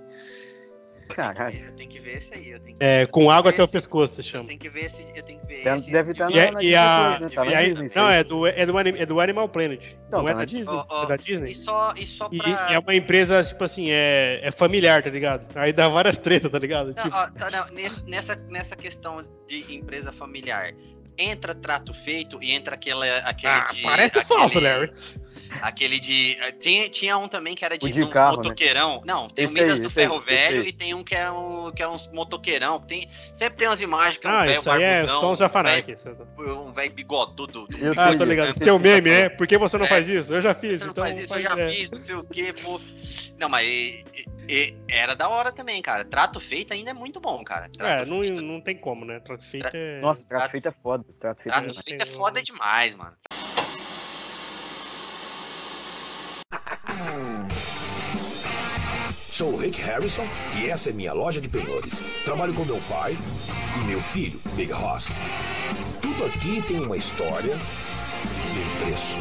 Caralho. Eu tenho que ver esse aí, eu tenho que É, com água até o pescoço, se chama. tenho que ver esse. Eu tenho que ver Tem- esse. deve estar E, na, na e Disney a. Né? Tá na Disney. não, é do, é, do, é do Animal Planet. Não, é tá da, Disney. É da Disney. E só, e só pra. e é uma empresa, tipo assim, é, é familiar, tá ligado? Aí dá várias tretas, tá ligado? Não, Tipo, tá, não, nessa, nessa questão de empresa familiar, entra trato feito e entra aquela, aquele ah, de. parece aquele, falso, Larry. Aquele de. Tinha, tinha um também que era de, de um carro, né? motoqueirão. Não, tem Esse o Minas aí, do aí, Ferro esse Velho aí. e tem um que é um, que é uns motoqueirão. Tem, sempre tem umas imagens que é um Ah, velho isso aí é barbudão, Sons um of Anarchy. velho- Um velho bigodudo. do Eu Ah, tô eu ligado. Teu o meme é, por que você não É. faz isso? Eu já fiz, Você não então faz isso, eu faz- já é. fiz, não sei o que, pô. Não, mas e- e- era da hora também, cara. Trato feito ainda é muito bom, cara. É, Trato não, feito, não tem como, né? Trato feito é. Nossa, trato Trato- feito é foda. Trato feito é trato demais. feito é foda demais, mano. Sou o Rick Harrison e essa é minha loja de penhores. Trabalho com meu pai e meu filho, Big Hoss. Tudo aqui tem uma história e um preço.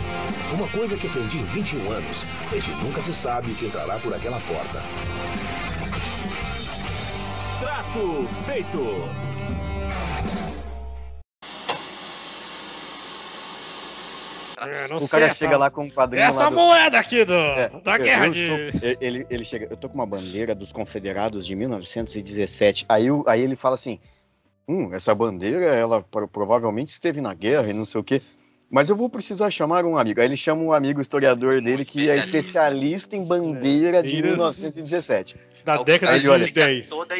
Uma coisa que aprendi em 21 anos é que nunca se sabe o que entrará por aquela porta. Trato feito! É, O sei cara essa- chega lá com um quadrinho Essa do... moeda aqui do, É, da eu- guerra eu de. estou- ele, ele chega, eu tô com uma bandeira dos confederados de 1917. Aí, aí ele fala assim: hum, essa bandeira, ela pro- provavelmente esteve na guerra e não sei o quê. Mas eu vou precisar chamar um amigo. Aí ele chama um amigo historiador dele que é especialista. em bandeira de Bandeiras. 1917. Da É década de que olha- 10. Toda a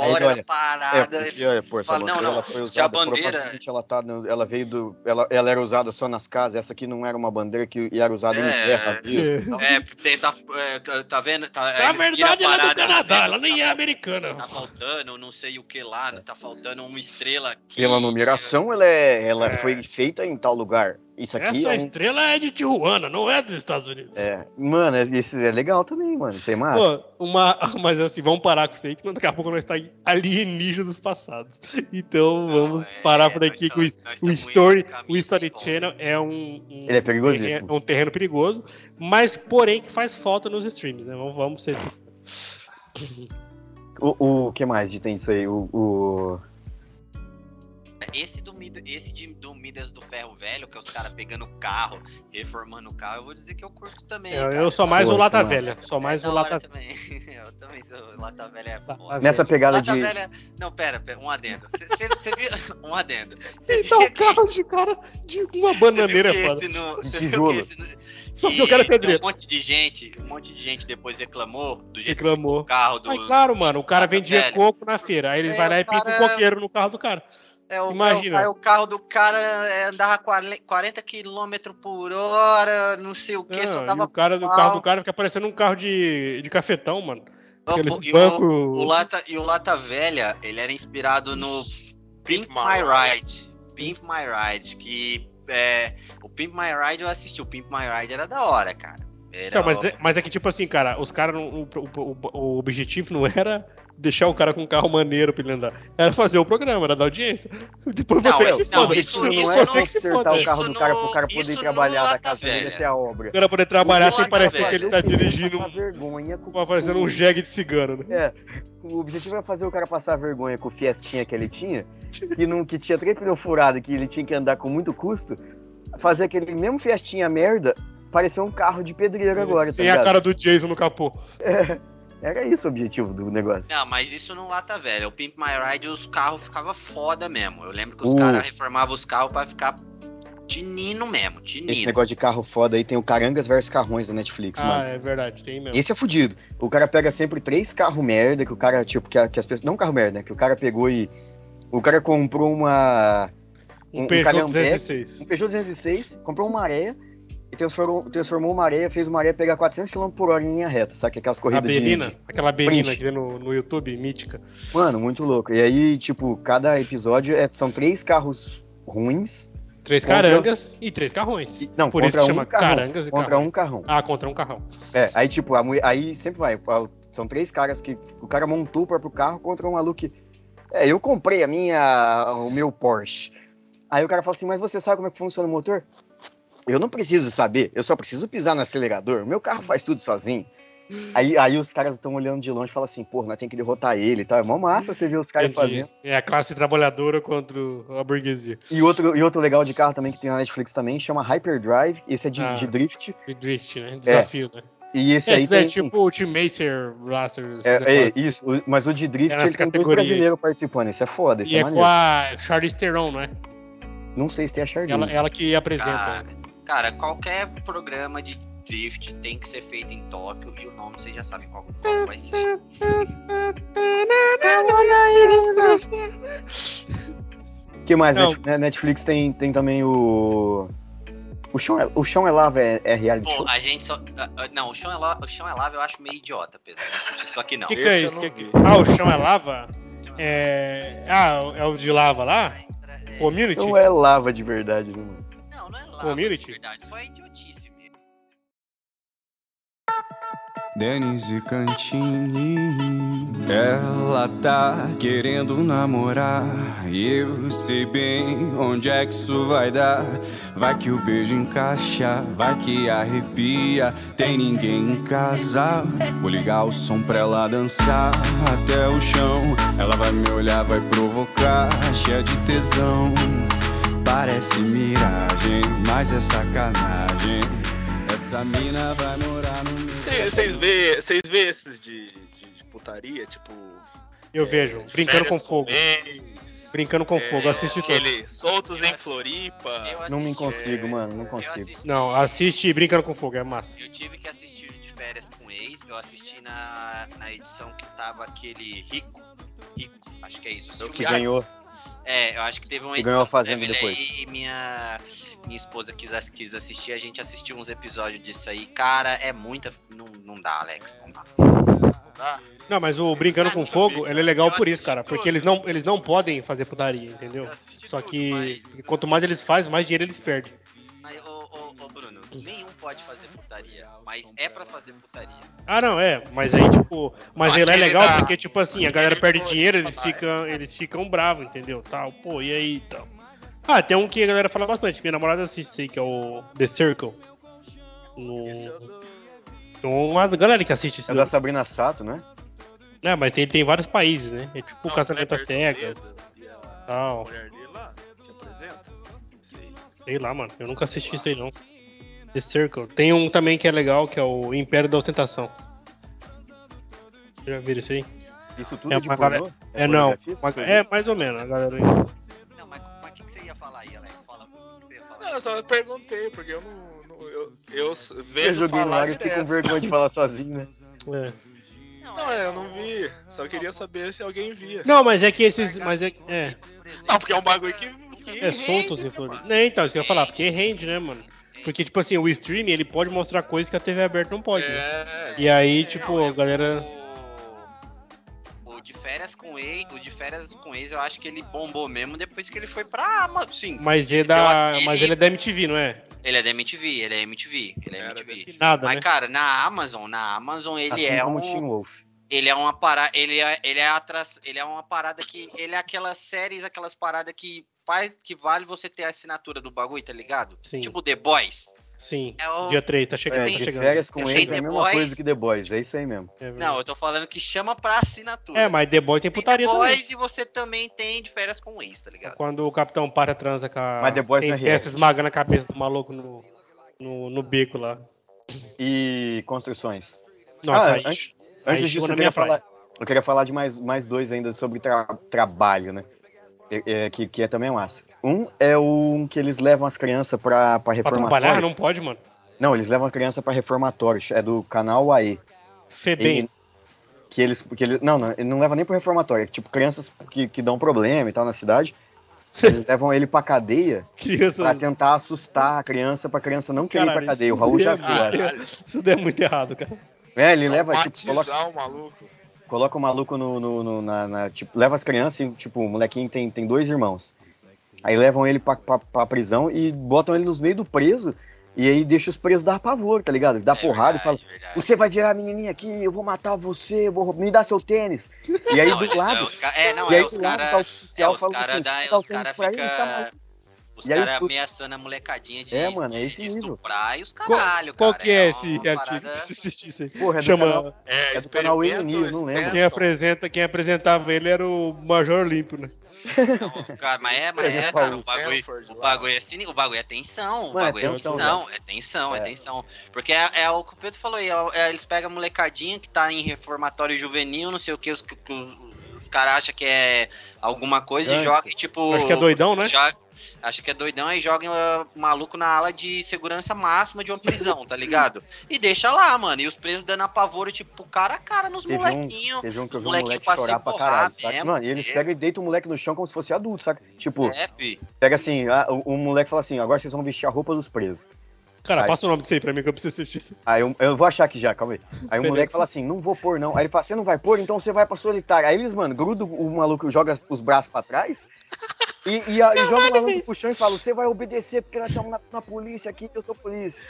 história da parada. É, porque, olha, pô, essa fala, não, bandeira não, ela foi se a usada, bandeira- ela, tá, ela veio do, ela, ela era usada só nas casas, essa aqui não era uma bandeira que era usada É, em guerra mesmo. É, tem- tá, é, tá- tá vendo? Tá, Na verdade, ela é do Canadá, tá ela nem é americana. Tá faltando não sei o que lá, tá faltando uma estrela aqui. Pela numeração, ela, é, ela É. foi feita em tal lugar. Isso aqui Essa é, um- estrela é de Tijuana, não é dos Estados Unidos. é. Mano, esse é legal também, mano. Isso é massa. Pô, uma, mas assim, vamos parar com isso aí, que daqui a pouco nós estamos alienígenas passados. Então vamos é, parar por aqui que o, nós o tamo Story, o Story. Channel é um, um- Ele é é, perigosíssimo. é um terreno perigoso, mas porém que faz falta nos streams, né? Vamos, vamos ser. O, o que mais de tem isso aí? O, o- Esse do, esse de, do Midas do Ferro Velho, que é os caras pegando o carro, reformando o carro, eu vou dizer que eu curto também. Eu, eu sou mais Pô, o Lata é. Velha. Sou mais É o Lata também. Eu também sou. Lata Velha é nessa pegada Lata de. Velha. Não, pera, pera, um adendo. Você viu. Um adendo. Cê Então viu o carro de cara de uma bananeira é foda. no- De tijolo. que esse no- Só que eu quero pedreiro. Um monte de gente, um monte de gente depois reclamou do jeito que Reclamou. o carro do. Mas claro, mano, o cara vendia coco na feira. Aí eles É, vai lá o e pinta um cara- coqueiro no carro do cara. É, o, Imagina. Aí o carro do cara é, andava 40 km por hora, não sei o que, Não, só dava o cara do pau. carro do cara fica parecendo um carro de, de cafetão, mano. Não, e banco- o, o Lata, e o Lata Velha, ele era inspirado no Pimp My Ride. Pimp My Ride, que é, o Pimp My Ride eu assisti, o Pimp My Ride era da hora, cara. Era Não, mas, o- é, mas é que, tipo assim, cara, os caras. O, o- o- o objetivo não era deixar o cara com um carro maneiro pra ele andar. Era fazer o programa, era da audiência. Depois Não, você que esse- se não, foda. isso- não isso é você que se consertar o carro Isso do cara no- pro cara poder no trabalhar da casa dele até a obra. O cara poder trabalhar Isso sem parecer que ele tá dirigindo Passar um, vergonha com parecendo um jegue de cigano, né? O objetivo era fazer o cara passar vergonha com o Fiestinha que ele tinha, que, não, que tinha três pneus furados, que ele tinha que andar com muito custo, fazer aquele mesmo Fiestinha merda parecer um carro de pedreiro agora, tá Sem a cara do Jason no capô. Era isso o objetivo do negócio. Não, mas isso não Lata Velha. O Pimp My Ride, os carros ficavam foda mesmo. Eu lembro que os Uh. caras reformavam os carros pra ficar tinino mesmo, Esse tinino. negócio de carro foda aí tem o Carangas versus Carrões da Netflix, Ah, mano. é verdade, tem mesmo. Esse é fudido. O cara pega sempre três carros merda, que o cara, tipo, que, a- que as pessoas. Não carro merda, né? Que o cara pegou e. O cara comprou uma. Um um Peugeot calhambeque. 206. Um Peugeot 206, comprou uma areia transformou, transformou uma areia, fez uma areia pegar 400 km por hora em linha reta, sabe? Aquelas A corridas de, de- aquela sprint. que tem no, no YouTube, mítica. Mano, muito louco. E aí, tipo, cada episódio é- são três carros ruins. Três Contra- carangas e três carrões. e- não, Por isso um chama carrão. carangas e Contra carrões. um carrão. Ah, contra um carrão. É, aí, tipo, a aí sempre vai. São três caras que. O cara montou o próprio carro contra um maluco que. É, eu comprei a minha. o meu Porsche. Aí o cara fala assim, mas você sabe como é que funciona o motor? Eu não preciso saber, eu só preciso pisar no acelerador. O meu carro faz tudo sozinho. Aí, aí os caras estão olhando de longe e falam assim, pô, nós temos que derrotar ele e tal. É mó massa você ver os caras Entendi. fazendo. É a classe trabalhadora contra a burguesia. E outro, e outro legal de carro também que tem na Netflix também, chama Hyperdrive. Esse é de, Ah. de drift. De drift, né? Desafio, né? E esse aí Esse é tem. tipo o Team Macer Blasters. É, é, isso, o- mas o de drift É ele tem dois aí. brasileiros participando. Esse é foda, E é, é com maneiro. a Charlize Theron, não é? Não sei se tem a Charlize. Ela, ela que apresenta. Cara, cara, qualquer programa de drift tem que ser feito em Tóquio e o nome vocês já sabem qual, qual vai ser. O que mais? Não. Né, Netflix tem, tem também o. O chão, é, o chão é lava é, é reality Pô, show? a gente só. ah, ah, Não, o chão é lava, o chão é lava eu acho meio idiota, Pedro. Só que não. O que, que é isso? Que que- Ah, o chão é lava? É. Ah, é o de lava lá? É, Community? Não é lava de verdade, né, mano? É. Community? De verdade, só é idiotice mesmo. Denise Cantini. Ela tá querendo namorar. E eu sei bem onde é que isso vai dar. Vai que o beijo encaixa, vai que arrepia. Tem ninguém em casa. Vou ligar o som pra ela dançar até o chão. Ela vai me olhar, vai provocar, cheia de tesão. Parece miragem, mas é sacanagem. Essa mina vai morar no meu. Vocês vê, vocês vê esses de, de, de putaria, tipo. Eu vejo. Brincando com fogo. ex, Brincando com fogo, assisti tudo. Aquele soltos em Floripa. Eu Não me assisti- consigo, mano, não consigo. assisti- Não, assiste Brincando com Fogo, é massa. Eu tive que assistir de férias com ex. Eu assisti na, na edição que tava aquele Rico. Rico, acho que é isso. Assistiu Que ganhou. É, eu acho que teve uma Que edição ganhou a Fazenda depois. aí E minha, minha esposa quis, quis assistir, a gente assistiu uns episódios disso aí. Cara, é muita. Não, não dá, Alex. Não dá. Não, mas o Brincando com Fogo, ele é legal por isso, cara. Porque eles não, eles não podem fazer putaria, entendeu? Só que quanto mais eles fazem, mais dinheiro eles perdem. Mas, ô, ô, ô, Bruno, nenhum pode fazer putaria. Mas é pra fazer putaria. Ah, não, é. Mas aí, tipo. Mas ele é legal porque, tipo assim, a galera perde dinheiro, eles ficam, eles ficam bravos, entendeu? Tal, pô, e aí, tal. Ah, tem um que a galera fala bastante. Minha namorada assiste aí, que é o The Circle. No... é. Tem uma galera que assiste isso. É da Sabrina Sato, né? É, mas tem, tem vários países, né? É tipo o Não, Casamento às Cegas. Tal. mulher dele lá, que apresenta. Sei lá, mano. Eu nunca assisti isso aí, não. The Circle. Tem um também que é legal, que é o Império da Ostentação. Já viram isso aí? Isso tudo É de galera- É, não. Mas- coisas? É mais ou menos, a galera. Não, mas mas o que, que você ia falar aí, Alex? Fala o que você ia falar. Não, eu só perguntei, porque eu não. não- eu, eu s- Eu vejo joguei falar ar e fiquei com vergonha de falar sozinho, né? É. Não, é, eu não vi. Só queria saber se alguém via. Não, mas é que esses. Mas é, é, Não, porque é um bagulho que. que é solto Flores. mano. É, então, isso que eu ia falar, porque rende, né, mano? Porque, tipo assim, o stream, ele pode mostrar coisas que a TV aberta não pode, né? É. E aí, Não, tipo, é a galera. O, o de férias com ex, o de férias com ex, eu acho que ele bombou mesmo depois que ele foi pra Amazon. Sim, Mas é Eu da. Mas ele é da MTV, não é? ele é da MTV, ele é MTV, ele é Era MTV. Nada, Mas, né? cara, na Amazon, na Amazon ele Assim é como um. Teen Wolf. Ele é uma parada. Ele é, ele é atras, ele é uma parada que. Ele é aquelas séries, aquelas paradas que faz. que vale você ter a assinatura do bagulho, tá ligado? Sim. Tipo The Boys. Sim. É o- Dia 3, tá chegando. É, tá de chegando. férias com eles é a The mesma Boys. coisa que The Boys, é isso aí mesmo. É. Não, eu tô falando que chama pra assinatura. É, mas The Boy tem Tem putaria The também. Boys e você também tem de férias com ex, tá ligado? Quando o Capitão para transa com a. Mas The Boys tem não é peça reality. esmagando a cabeça do maluco no, no, no beco lá. E construções. Nossa, Ah, aí, antes- aí Antes disso, eu queria, falar, eu queria falar de mais, mais dois ainda sobre tra- trabalho, né? É- é, que, que é também massa. Um é o que eles levam as crianças pra, pra Pra reformatório. trabalhar não pode, mano. Não, eles levam as crianças pra reformatório. É do canal AE. Febem. E- que eles, que eles. Não, não, ele não leva nem pro reformatório. É tipo, crianças que, que dão problema e tal na cidade. Eles levam ele pra cadeia Criança. pra tentar assustar a criança, pra criança não querer ir pra cadeia. O Raul já é viu. acho. Caralho, Isso der muito errado, cara. É, ele leva, tipo, coloca, maluco. Coloca o maluco no, no- no- na, na- Tipo, leva as crianças e, tipo, o molequinho tem, tem dois irmãos. Aí levam ele pra, pra, pra prisão e botam ele nos meios do preso. E aí deixa os presos dar pavor, tá ligado? Dá É porrada verdade, e fala: verdade. Você vai virar a menininha aqui, eu vou matar você, vou me dar seu tênis. E aí Não, do é- lado. É, os é, não, e é aí os do lado tá o caras. É, oficial os falando caras assim: dá, "Você dá o os tênis cara pra ele, tá fica. maluco." Os E aí caras tu- ameaçando a molecadinha de, É, mano, é de, esse de nível. estuprar e os Qual, caralho, qual cara. que é, uma esse parada- que você assistiu isso aí? Porra, é do Chama. canal- É, É do canal não lembro. Quem, apresenta, quem apresentava ele era o Major Olímpio, né? Não, cara, mas é, mas é, cara, o bagulho, o bagulho é sinistro, o bagulho é tensão, o é bagulho é tensão, tensão, é tensão, é É. tensão. Porque é, é o que o Pedro falou aí, é- é, eles pegam a molecadinha que tá em reformatório juvenil, não sei o que, os, os, os caras acham que é alguma coisa e jogam, e, tipo... Acho que é doidão, né? joga- Acha que é doidão e joga uh, o maluco na ala de segurança máxima de uma prisão, tá ligado? E deixa lá, mano. E os presos dando apavoro, tipo, cara a cara nos Teve um, molequinhos. teve um que eu os vi um molequinhos moleque chorar pra caralho, saca? Mano, e eles É. pegam e deitam o moleque no chão como se fosse adulto, saca? Tipo, É, fi. pega assim, ah, o, o moleque fala assim, agora vocês vão vestir a roupa dos presos. Cara, Aí. passa o nome disso aí pra mim que eu preciso assistir. Aí eu, eu vou achar aqui já, calma aí. Aí o moleque fala assim, não vou pôr não. Aí ele fala, você não vai pôr, então você vai pra solitária. Aí eles, mano, grudam o maluco, joga os braços pra trás E, e, a- e joga o malandro pro chão e fala, você vai obedecer porque nós estamos na, na polícia aqui, eu sou polícia.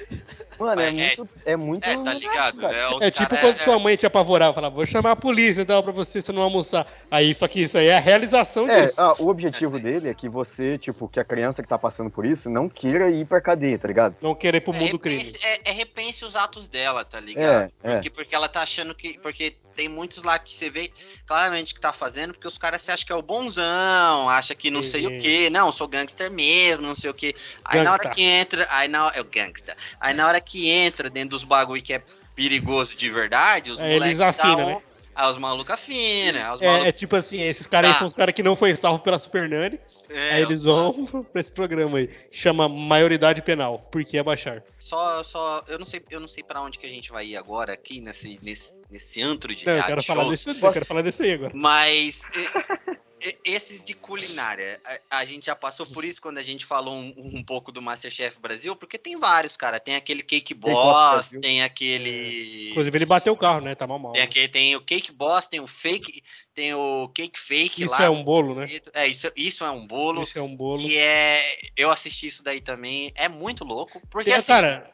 Mano, é, É, muito. É muito. É, tá ligado? cara. né? Os É tipo quando é- sua mãe te apavorava, falava, vou chamar a polícia então pra você, você não almoçar. Aí, só que isso aí é a realização É, disso. ah, o objetivo dele é que você, tipo, que a criança que tá passando por isso não queira ir pra cadeia, tá ligado? Não querer ir pro é, mundo do crime. é, é repense os atos dela, tá ligado? É, é. Porque, porque ela tá achando que. Porque tem muitos lá que você vê claramente que tá fazendo, porque os caras se acham que é o bonzão, acha que não sei o que, não, sou gangster mesmo, não sei o que. Aí na hora Gangsta. que entra. Aí na hora. É o gangsta. Aí na hora que entra dentro dos bagulho que é perigoso de verdade, os É, moleques eles afinam, dão- né? Aí os malucos afinam. os É, malucos- é tipo assim, esses caras aí Tá. são os caras que não foi salvo pela Super Nani. É, aí eles vão pra esse programa aí. Chama Maioridade Penal. Por que abaixar? Só, só, eu não sei, eu não sei para onde que a gente vai ir agora aqui nesse, nesse, nesse antro de Não, eu quero falar desse, eu quero falar desse aí agora. Mas esses de culinária, a, a gente já passou por isso quando a gente falou um, um pouco do Masterchef Brasil, porque tem vários, cara. Tem aquele Cake Boss Brasil. tem aquele. Inclusive, ele bateu o carro, né? Tá mal mal. Tem, aquele, tem o Cake Boss, tem o Fake, tem o Cake Fake Isso lá. é um bolo, né? É, isso, isso é um bolo. Isso é um bolo. Que é. Eu assisti isso daí também. É muito louco. Porque Tem- assim, cara,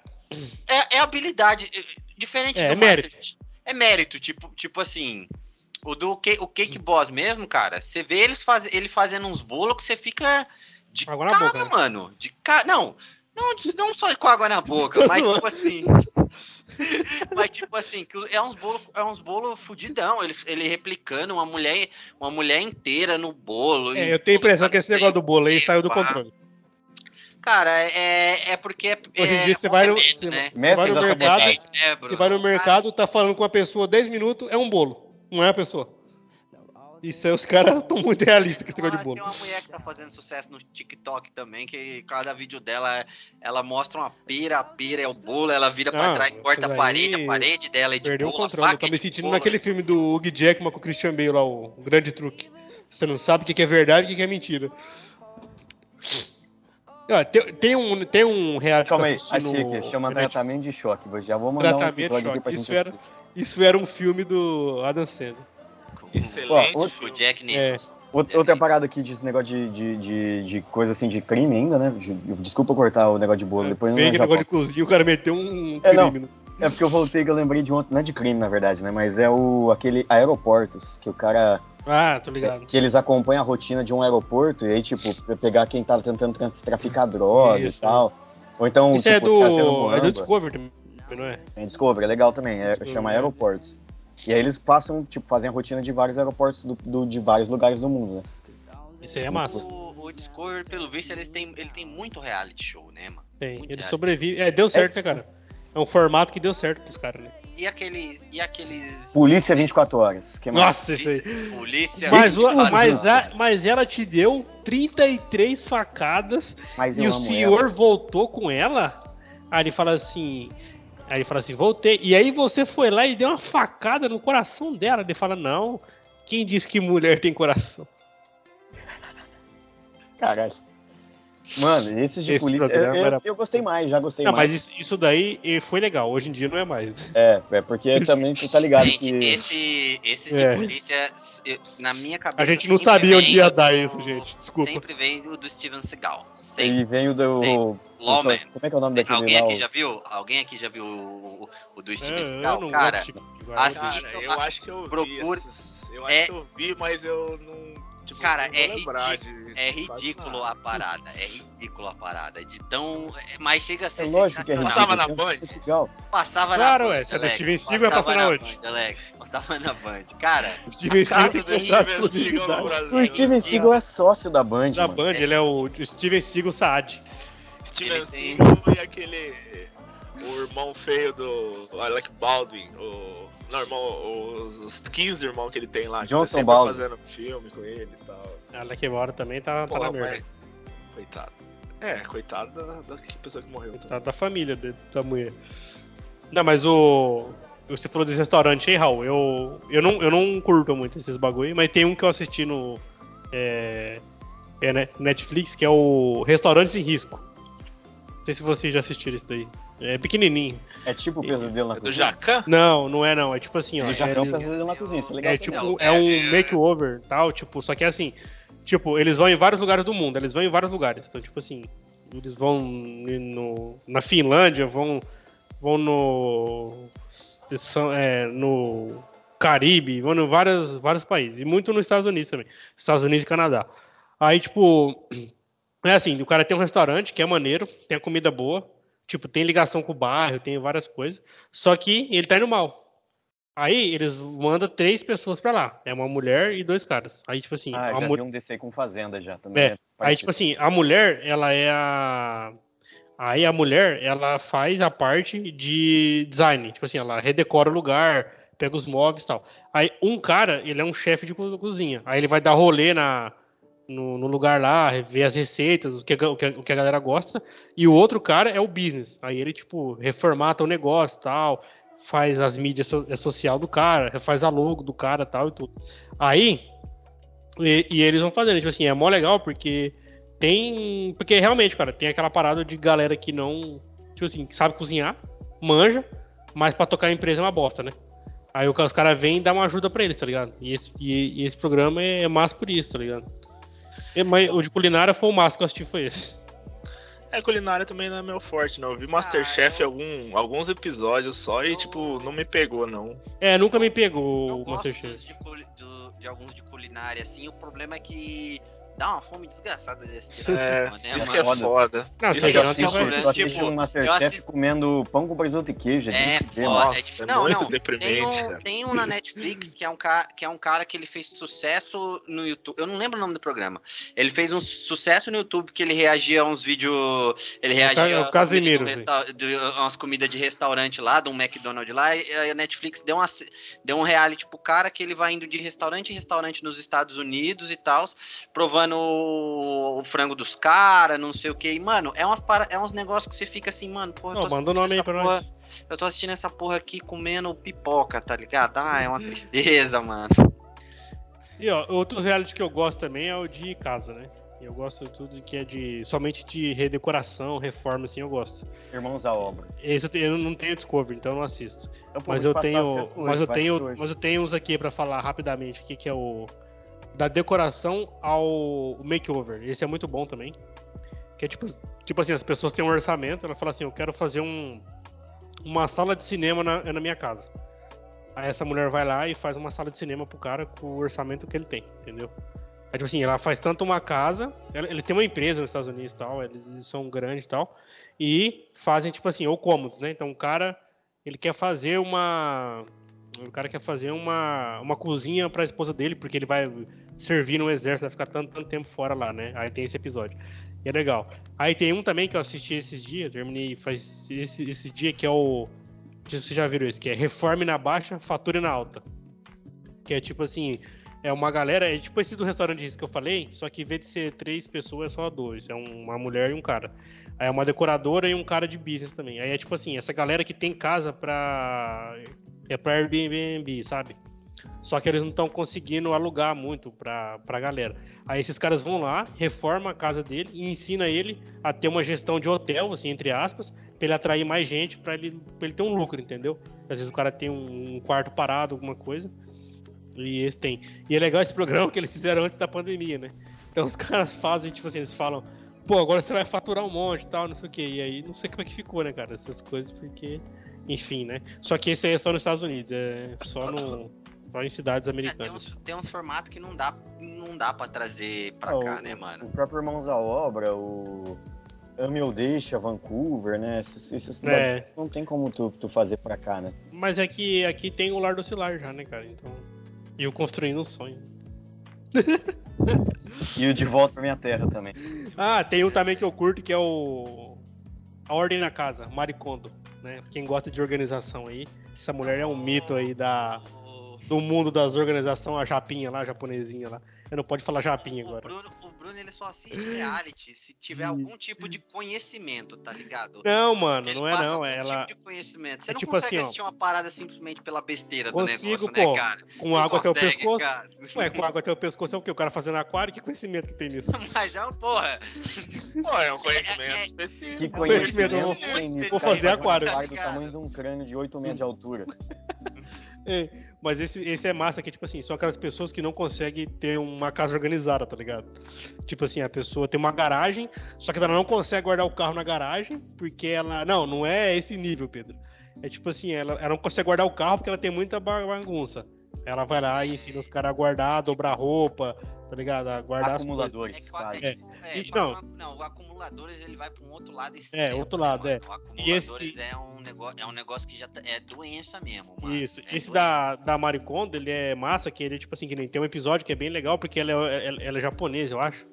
é, é habilidade. é, Diferente É, do é mérito. É mérito, tipo, tipo assim. O do Cake, o Cake Boss mesmo, cara, você vê eles faz, ele fazendo uns bolos que você fica de Água na cara, boca, né? mano. De cara. Não, não, não só com água na boca, mas tipo assim. Mas tipo assim, que é uns bolo, é uns bolo fudidão, ele, ele replicando uma mulher, uma mulher inteira no bolo. é, eu tenho a impressão que esse negócio do bolo aí saiu do controle. Cara, é, é porque é, Hoje em é dia você vai no, remédio, você, né? você vai no mercado. É, você vai no mercado, tá falando com uma pessoa 10 minutos, é um bolo. Não é a pessoa. Isso aí os caras estão muito realistas com esse negócio de Ah, bolo. Tem uma mulher que tá fazendo sucesso no TikTok também, que cada vídeo dela, ela mostra uma pira, a pira é o bolo, ela vira pra Ah, trás, corta a parede, a parede dela é de Perdeu o bolo, a controle. Eu tô é me sentindo bolo. naquele filme do Hugh Jackman com o Christian Bale lá, o Grande Truque. Você não sabe o que é verdade e o que é mentira. Ó, tem, tem um, tem um reality Calma aí, achei no- aqui, chama tratamento de choque. Já vou mandar um episódio aqui pra Isso gente era, assistir. Isso era um filme do Adam Sandler. Excelente. Ó, O Jack É, Nicholson. Outra outra parada aqui desse negócio de, de, de, de coisa assim de crime ainda, né? De- Desculpa cortar o negócio de bolo, depois não negócio de cozinha, o cara meteu um É, não. crime. né? É porque eu voltei que eu lembrei de ontem, não é de crime na verdade, né? Mas é o aquele aeroportos, que o cara. Ah, tô ligado. Que eles acompanham a rotina de um aeroporto e aí, tipo, pegar quem tá tentando tra- traficar droga Isso, e tal. Ou então, Isso tipo, é tá sendo do, é do. Discovery também, não é? Tem Discovery, é legal também, é, Discovery, chama é. Aeroportos. E aí eles passam, tipo, fazem a rotina de vários aeroportos do, do- de vários lugares do mundo, né? Isso aí é massa. O, o Discovery, pelo visto, ele tem, ele tem muito reality show, né, mano? Tem. Muito Ele sobrevive. É, deu certo, É né, cara? É um formato que deu certo pros caras, né? E aqueles. E aqueles. Polícia 24 horas. Que mais? Nossa, isso aí. Polícia. Mas, Isso o- faz mas, a- mas ela te deu 33 facadas Mas e o senhor elas. voltou com ela? Aí ele fala assim. Aí ele fala assim, voltei. E aí você foi lá e deu uma facada no coração dela. Ele fala, não. Quem disse que mulher tem coração? Caralho. Mano, esses de Esse polícia. Eu, eu- era- eu gostei mais, já gostei Não, mais. mas isso, daí foi legal. Hoje em dia não é mais. É, é porque também tu tá ligado Gente, que. esse, esses É. de polícia, eu- na minha cabeça. A gente não sempre sabia onde ia do- dar isso, gente. Desculpa. Sempre vem do, do Steven Seagal. Sempre. E vem o do. Sim. O- Lawman. Como é que é o nome daquele Alguém lá? aqui o- já viu? Alguém aqui já viu o, o- o do Steven É, eu Seagal? Cara, Assistam, eu a- acho que eu vi. procure- esses- Eu acho É- que eu vi, mas eu não. Tipo, Cara, não é ridículo, de é ridículo a parada. É ridículo a parada. De tão. é- Mas chega a ser É lógico que é. Passava na Band? Passava Claro, na Band, se é do Alex. Steven Seagal, ia passar na? Band, Alex. Passava na Band. Cara, é Steven exclusividade. Seagal no Brasil. O Steven Seagal é sócio da Band. Da mano. Band, ele é o Steven Seagal Saad. Steven Ele tem- Seagal e aquele. O irmão feio do Alec Baldwin. O, não, irmão, os, os 15 irmãos que ele tem lá. que Johnson tá sempre Baldwin. fazendo filme com ele e tal. Que mora também tá, tá Pô, na mas- merda. Coitado. É, coitado da, da que pessoa que morreu. Tá da família de- da mulher. Não, mas o. Você falou desse restaurante aí, Raul. Eu, eu, não, eu não curto muito esses bagulho, mas tem um que eu assisti no. É, é né, Netflix, que é o Restaurantes em Risco. Não sei se vocês já assistiram isso daí. É pequenininho. É tipo o pesadelo na É do cozinha. Jacan? Não, não é não. É tipo assim, ó. Do é, Jacão eles- pesadelo na cozinha, isso é legal. é tipo, É, é um é- makeover tal, tipo, só que é assim, Tipo, eles vão em vários lugares do mundo, eles vão em vários lugares. Então, tipo assim, eles vão no, na Finlândia, vão, vão no. são- é, no Caribe, vão em vários, vários países. E muito nos Estados Unidos também. Estados Unidos e Canadá. Aí, tipo, é assim, o cara tem um restaurante que é maneiro, tem a comida boa, tipo, tem ligação com o bairro, tem várias coisas. Só que ele tá indo mal. Aí eles mandam três pessoas pra lá. É uma mulher e dois caras. Aí, tipo assim, Ah, a já mu- vi um DC com Fazenda já também. é, é aí tipo assim, a mulher, ela é a. Aí a mulher, ela faz a parte de design. Tipo assim, ela redecora o lugar, pega os móveis e tal. Aí um cara, ele é um chefe de co- cozinha. Aí ele vai dar rolê na, no, no lugar lá, ver as receitas, o que, o, que, o que a galera gosta. E o outro cara é o business. Aí ele, tipo, reformata o negócio tal. Faz as mídias so, é social do cara, faz a logo do cara tal e tudo. Aí, e, e eles vão fazendo, tipo assim, é mó legal porque tem. Porque realmente, cara, tem aquela parada de galera que não. Tipo assim, sabe cozinhar, manja, mas pra tocar a empresa é uma bosta, né? Aí os caras vêm e dão uma ajuda pra eles, tá ligado? E esse, e, e esse programa é, massa por isso, tá ligado? E, mas o de culinária foi o máximo que eu assisti, foi esse. É, culinária também não é meu forte, não. Eu vi Masterchef algum, alguns episódios só e, tipo, não me pegou, não. É, nunca me pegou Eu o gosto Masterchef. de, do- de alguns de culinária, assim. O problema é que dá uma fome desgraçada desse, É, tipo, né, isso mano? que é foda. Não, Isso que é foda. assisto, vários- eu assisto tipo, um Masterchef assisto- comendo pão com presunto e queijo. É, de- foda. Nossa, é Não, muito não, deprimente, Tem um, cara. tem um na Netflix que é um, ca... que é um cara que ele fez sucesso no YouTube. Eu não lembro o nome do programa. Ele fez um sucesso no YouTube que ele reagia a uns vídeos. Ele reagia Ca- o Casimiro, um resta- umas comidas de restaurante lá, de um McDonald's lá. E a Netflix deu, uma... deu um reality pro cara que ele vai indo de restaurante em restaurante nos Estados Unidos e tal, provando o, o frango dos caras, não sei o que. E, mano, é, umas para... é uns negócios que você fica assim, mano, porra, eu Não, tô manda o nome aí assistindo pra essa nós. porra- eu tô assistindo essa porra aqui comendo pipoca, tá ligado? Ah, é uma tristeza, mano. E ó, outros reality que eu gosto também é o de casa, né? Eu gosto de tudo que é de. somente de redecoração, reforma, assim, eu gosto. Irmãos à obra. Esse eu, te- eu não tenho Discovery, então eu não assisto. Eu Mas eu tenho. Mas hoje, eu tenho. assistir hoje. Mas eu tenho uns aqui pra falar rapidamente, que, que é o. Da decoração ao makeover. Esse é muito bom também. Que é tipo, tipo assim, as pessoas têm um orçamento, ela fala assim, eu quero fazer um. Uma sala de cinema na, na minha casa. Aí essa mulher vai lá e faz uma sala de cinema pro cara com o orçamento que ele tem, entendeu? Aí, tipo assim, ela faz tanto uma casa, ela- ele tem uma empresa nos Estados Unidos e tal, eles são grandes e tal, e fazem, tipo assim, ou cômodos, né? Então o cara, ele quer fazer uma. O cara quer fazer uma, uma cozinha pra esposa dele, porque ele vai servir no exército, vai ficar tanto, tanto tempo fora lá, né? Aí tem esse episódio. E é legal. Aí tem um também que eu assisti esses dias, terminei faz esse, esse dia, que é o. Não sei se vocês já viram isso, que é Reforme na Baixa, Fature na Alta. Que é tipo assim, é uma galera, é tipo esse do restaurante que eu falei, só que em vez de ser três pessoas, é só dois. É um- uma mulher e um cara. Aí é uma decoradora e um cara de business também. Aí é tipo assim, essa galera que tem casa pra. É pra Airbnb, sabe? Só que eles não estão conseguindo alugar muito pra, pra galera. Aí esses caras vão lá, reformam a casa dele e ensina ele a ter uma gestão de hotel, assim, entre aspas, pra ele atrair mais gente, pra ele, pra ele ter um lucro, entendeu? Às vezes o cara tem um quarto parado, alguma coisa. E esse tem. E é legal esse programa que eles fizeram antes da pandemia, né? Então os caras fazem, tipo assim, eles falam, pô, agora você vai faturar um monte e tal, não sei o quê. E aí não sei como é que ficou, né, cara, essas coisas, porque. Enfim, né? Só que esse aí é só nos Estados Unidos, é só no. Só em cidades É, tem, americanas. uns, tem uns formatos que não dá, não dá pra trazer pra Ah, cá, o- né, mano? O próprio Irmãos à Obra, o Ame ou Deixa, Vancouver, né? Essas, essas É. cidades não tem como tu, tu fazer pra cá, né? Mas é que aqui tem o Lar do Cilar já, né, cara? Então. E eu construindo um sonho. E o De Volta pra Minha Terra também. Ah, tem um também que eu curto que é o. A Ordem na Casa, Maricondo, né? Quem gosta de organização aí. Essa mulher é um mito aí da, do mundo das organizações, a japinha lá, a japonesinha lá. Eu não pode falar japinha O agora. Bruno, Bruno ele só assiste reality se tiver algum tipo de conhecimento, tá ligado? Não, mano, Ele não é não. algum É ela. tipo de conhecimento. Você é não tipo consegue assim, ó. assistir uma parada simplesmente pela besteira do Consigo, negócio, pô. né, cara? Com Não água até o consegue, pescoço. cara. Ué, com água até o pescoço é o quê? O cara fazendo aquário? Que conhecimento que tem nisso? Mas é uma porra. Pô, é um conhecimento É- é- específico. Que Conhecimento, conhecimento vou- tem nisso? vou cara? fazer Faz um aquário. aquário do tamanho de um crânio de 8 metros de altura. É, mas esse, esse é massa, que tipo assim, são aquelas pessoas que não conseguem ter uma casa organizada, tá ligado? Tipo assim, a pessoa tem uma garagem, só que ela não consegue guardar o carro na garagem, porque ela. Não, não é esse nível, Pedro. É tipo assim, ela, ela não consegue guardar o carro porque ela tem muita ba- bagunça. Ela vai lá e ensina os caras a guardar, a dobrar roupa, tá ligado? A guardar as coisas. Acumuladores, É que o quase. é, é, E- não. o acumuladores ele vai para um outro lado extremo. outro né, lado, mano? é. O E acumuladores esse- é um negócio, é um negócio que já tá- é doença mesmo, mano. Isso. É Esse doença. da, da Maricondo, ele é massa, que ele, tipo assim, que nem tem um episódio que é bem legal, porque ela é, ela, ela é japonesa, eu acho.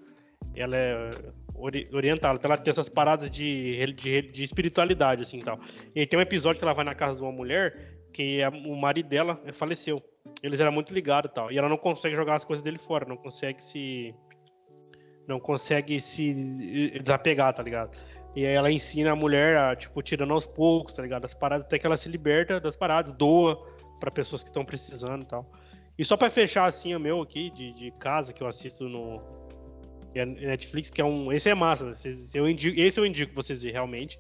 Ela é ori- oriental, então ela tem essas paradas de, de, de espiritualidade, assim, e tal. E tem um episódio que ela vai na casa de uma mulher, que a- o marido dela faleceu. Eles eram muito ligados e tal. E ela não consegue jogar as coisas dele fora, não consegue se... Não consegue se desapegar, tá ligado? E aí ela ensina a mulher a, tipo, tirando aos poucos, tá ligado? As paradas, até que ela se liberta das paradas, doa pra pessoas que estão precisando e tal. E só pra fechar, assim, o meu aqui, de, de casa, que eu assisto no é Netflix, que é um... Esse é massa, vocês- eu indico, esse eu indico vocês verem, realmente,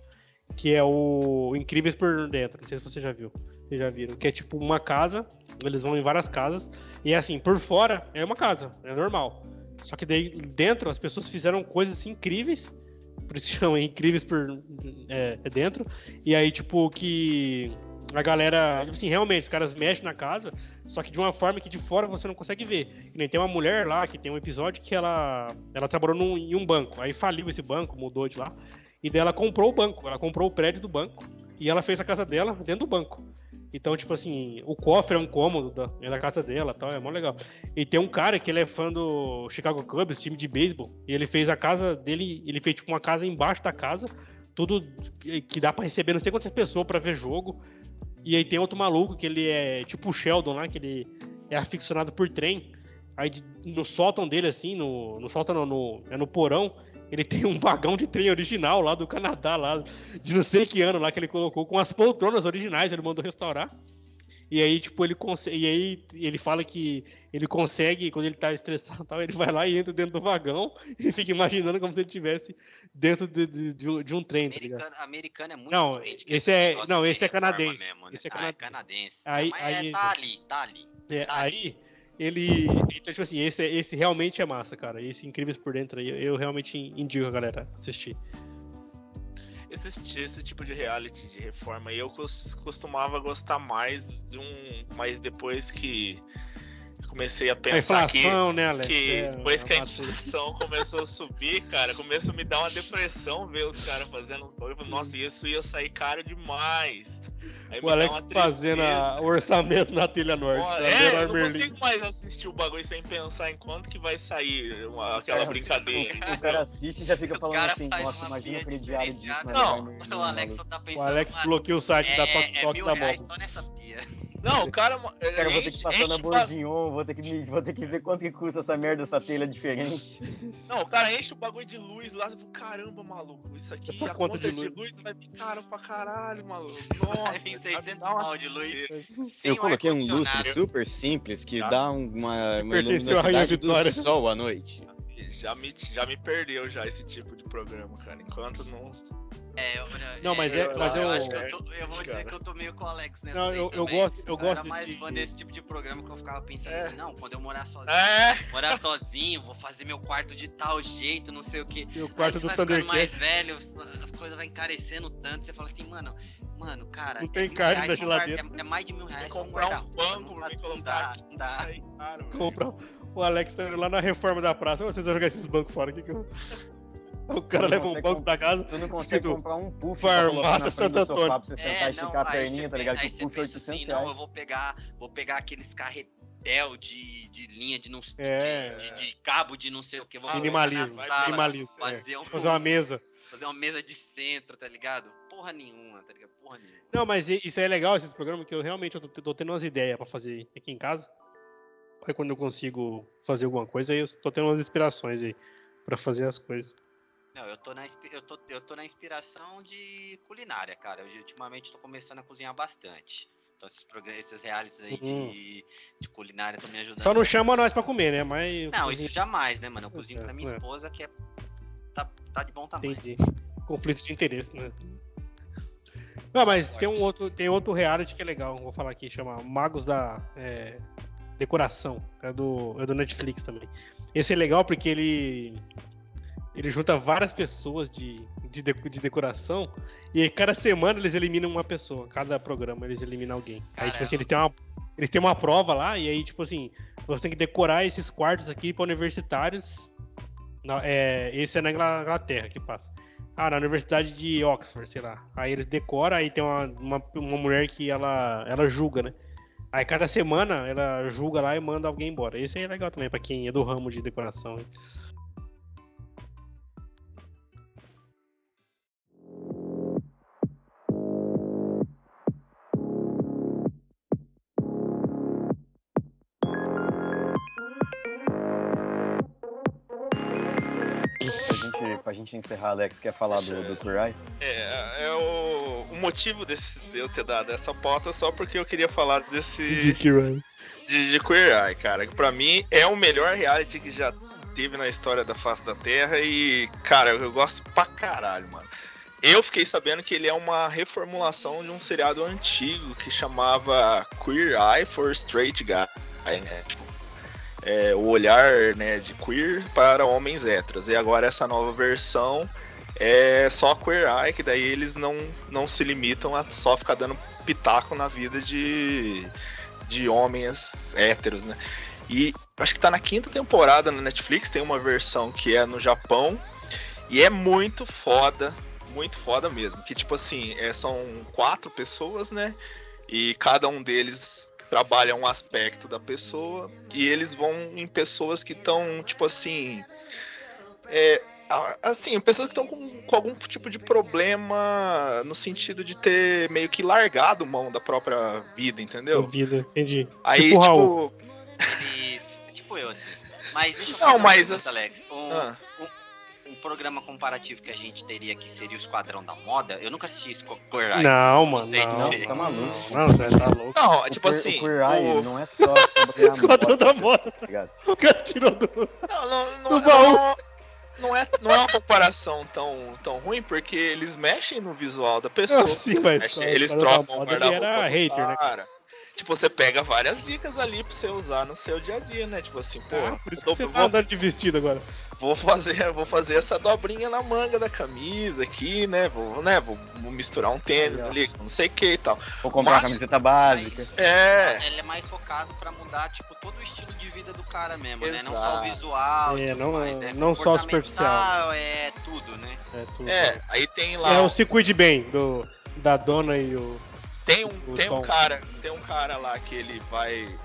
que é o Incríveis por Dentro, não sei se você já viu. Vocês já viram, que é tipo uma casa, eles vão em várias casas, e é assim, por fora é uma casa, é normal. Só que daí dentro as pessoas fizeram coisas incríveis, por isso chamam incríveis por é, é dentro. E aí, tipo, que a galera, assim, realmente, os caras mexem na casa, só que de uma forma que de fora você não consegue ver. Nem tem uma mulher lá que tem um episódio que ela, ela trabalhou num, em um banco, aí faliu esse banco, mudou de lá, e daí ela comprou o banco, ela comprou o prédio do banco, e ela fez a casa dela dentro do banco. Então, tipo assim, o cofre é um cômodo da, é da casa dela tal, é mó legal. E tem um cara que ele é fã do Chicago Cubs, time de beisebol, e ele fez a casa dele, ele fez tipo uma casa embaixo da casa, tudo que dá pra receber não sei quantas pessoas pra ver jogo. E aí tem outro maluco que ele é tipo o Sheldon lá, que ele é aficionado por trem. Aí no sótão dele, assim, no, no sótão não, no, é no porão, ele tem um vagão de trem original lá do Canadá, lá de não sei que ano lá que ele colocou, com as poltronas originais, ele mandou restaurar. E aí, tipo, ele consegue. E aí ele fala que ele consegue, quando ele tá estressado e tal, ele vai lá e entra dentro do vagão e fica imaginando como se ele estivesse dentro de, de, de um- trem, tá? Americano, americano é muito Não, esse é- não, esse é canadense. mesmo, né? Esse é Ah, canadense. canadense. Aí- Mas aí- é, tá ali, tá ali. É, Tá ali. Ele. Então, tipo assim, esse, esse realmente é massa, cara. Esse Incríveis por Dentro aí, eu, realmente indico a galera assistir. Esse, esse tipo de reality de reforma eu cos- costumava gostar mais de um. Mas depois que comecei a A pensar que. inflação, né, Alex? Que É, depois que a inflação começou a subir, cara, começou a me dar uma depressão ver os caras fazendo uns bagulho. Nossa, isso ia sair caro demais. Aí O Alex fazendo a- o orçamento na Telha Norte. Tá É, a eu não consigo mais assistir o bagulho sem pensar em quanto que vai sair uma- aquela cara- brincadeira. O cara assiste e já fica O falando assim, nossa, imagina aquele diário disso. Não, O Alex só tá O pensando. Alex mano, bloqueou o site da é, é Toque mil da Moto. só nessa pia. Não, o cara. Cara, eu vou ter que passar na Bourguignon, vou ter que, vou ter que ver quanto que custa essa merda, essa telha diferente. Não, o cara enche o bagulho de luz lá, você fala, caramba, maluco, isso aqui, Essa a conta conta, de de, luz. luz. vai vir caro pra caralho, maluco. Nossa, Tem vai 600 dar uma mal de luz. Eu coloquei um lustre super simples que Tá. dá um- uma, uma luminosidade do sol à noite. Já me, já me perdeu já esse tipo de programa, cara. Enquanto não. É, eu, Não, mas é- eu, mas eu, eu- acho que eu, tô, eu vou dizer Cara. que eu tô meio com o Alex nessa Não, eu, eu gosto, eu Eu gosto era mais desse- fã desse tipo de programa que eu ficava pensando É. assim, não, quando eu morar sozinho, É! morar sozinho, vou fazer meu quarto de tal jeito, não sei o que. E o quarto Aí do vai ficando mais Thundercat. velho, as coisas vão encarecendo tanto, você fala assim, mano, mano, cara, Não é tem carne na um guarda- geladeira. É, é mais de mil reais um comprar um banco não pra colocar Não dá. Comprar o Alex tá lá na reforma da praça. Vocês vão jogar esses bancos fora aqui que eu. O cara leva um banco pra casa. Tu não consegue Escrito, comprar um puff Farmácia pra colocar na frente Santo do sofá Antônio. pra você sentar e esticar a É, perninha, tá ligado? Que puff é pensa 800 assim, reais. Não, eu vou pegar, vou pegar aqueles carretel de, de linha de não de- É. de, de cabo de não sei o que. Vou Minimalismo, minimalismo, é. Fazer, um- Fazer uma mesa. fazer uma mesa de centro, tá ligado? Porra nenhuma, tá ligado? Porra nenhuma. Não, mas isso aí é legal, esses programas, que eu realmente eu tô, tô tendo umas ideias pra fazer aqui em casa. Aí quando eu consigo fazer alguma coisa, aí eu tô tendo umas inspirações aí pra fazer as coisas. Não, eu tô na, eu tô, eu tô na inspiração de culinária, cara. Eu ultimamente tô começando a cozinhar bastante. Então esses, programas, esses realities aí Uhum. de, de culinária estão me ajudando. Só não chama nós pra comer, né? Mas. Não, isso jamais, né, mano? Eu cozinho É, pra minha é. esposa, que é, tá, tá de bom tamanho. Entendi. Conflito de interesse, né? Não, mas tem um outro, tem outro reality que é legal, vou falar aqui, chama Magos da é, Decoração. É do, é do Netflix também. Esse é legal porque ele ele junta várias pessoas de, de, de- de decoração e aí cada semana eles eliminam uma pessoa. Cada programa eles eliminam alguém. Aí, tipo assim, eles têm uma, eles têm uma prova lá e aí, tipo assim, você tem que decorar esses quartos aqui para universitários. Na- é, esse é na Ingla- Inglaterra que passa. Ah, na Universidade de Oxford, sei lá. Aí eles decoram, aí tem uma, uma, uma mulher que ela, ela julga, né? Aí cada semana ela julga lá e manda alguém embora. Esse aí é legal também pra quem é do ramo de decoração. hein? Gente, encerrar, Alex, quer falar do, do Queer Eye? É, é o, o motivo desse, de eu ter dado essa pauta só porque eu queria falar desse. de, de Queer Eye, cara. Que pra mim é o melhor reality que já teve na história da face da Terra e, cara, eu gosto pra caralho, mano. Eu fiquei sabendo que ele é uma reformulação de um seriado antigo que chamava Queer Eye for Straight Guy, né? Tipo, é, o olhar né, de queer para homens héteros. E agora essa nova versão é só Queer Eye, que daí eles não, não se limitam a só ficar dando pitaco na vida de, de homens héteros, né? E acho que tá na quinta temporada na Netflix, tem uma versão que é no Japão, e é muito foda, muito foda mesmo. Que tipo assim, é, são quatro pessoas, né? E cada um deles trabalha um aspecto da pessoa, e eles vão em pessoas que estão, tipo assim. É, assim, pessoas que estão com, com algum tipo de problema no sentido de ter meio que largado mão da própria vida, entendeu? Vida, entendi. Aí, tipo, tipo, Raul. Tipo eu, assim. Mas deixa eu Não, mas pergunta, assim- Alex. Um, Ah. um programa comparativo que a gente teria aqui seria o Esquadrão da Moda. Eu nunca assisti isso Queer Eye. Não, mano, não, dizer. tá maluco. Não, você tá louco. Não, O tipo Queer- assim. O Queer Eye o- não é só sobre a Esquadrão da moda. tá ligado? O cara tirou do. Não, não, não, Do baú. não, não é, não é uma comparação tão, tão ruim, porque eles mexem no visual da pessoa. Sim, mas Mexe- só eles o trocam o guarda-roupa era hater, né? cara. Tipo, você pega várias dicas ali pra você usar no seu dia a dia, né? Tipo assim, pô, Ah, por isso que eu você vou, tá andando de vestido agora. Vou fazer, vou fazer essa dobrinha na manga da camisa aqui, né? Vou, né? Vou, vou misturar um tênis ali, não sei o que e tal. Vou comprar Mas- uma camiseta básica. É, Ele é mais focado pra mudar, tipo, todo o estilo de vida do cara mesmo, né? Não só Exato. o visual, É, não- mais, né? não só o superficial. É tudo, né? É, tudo. é, aí tem lá. É o Se Cuide Bem, do, da dona e o. Tem um, O tem um cara, tem um cara lá que ele vai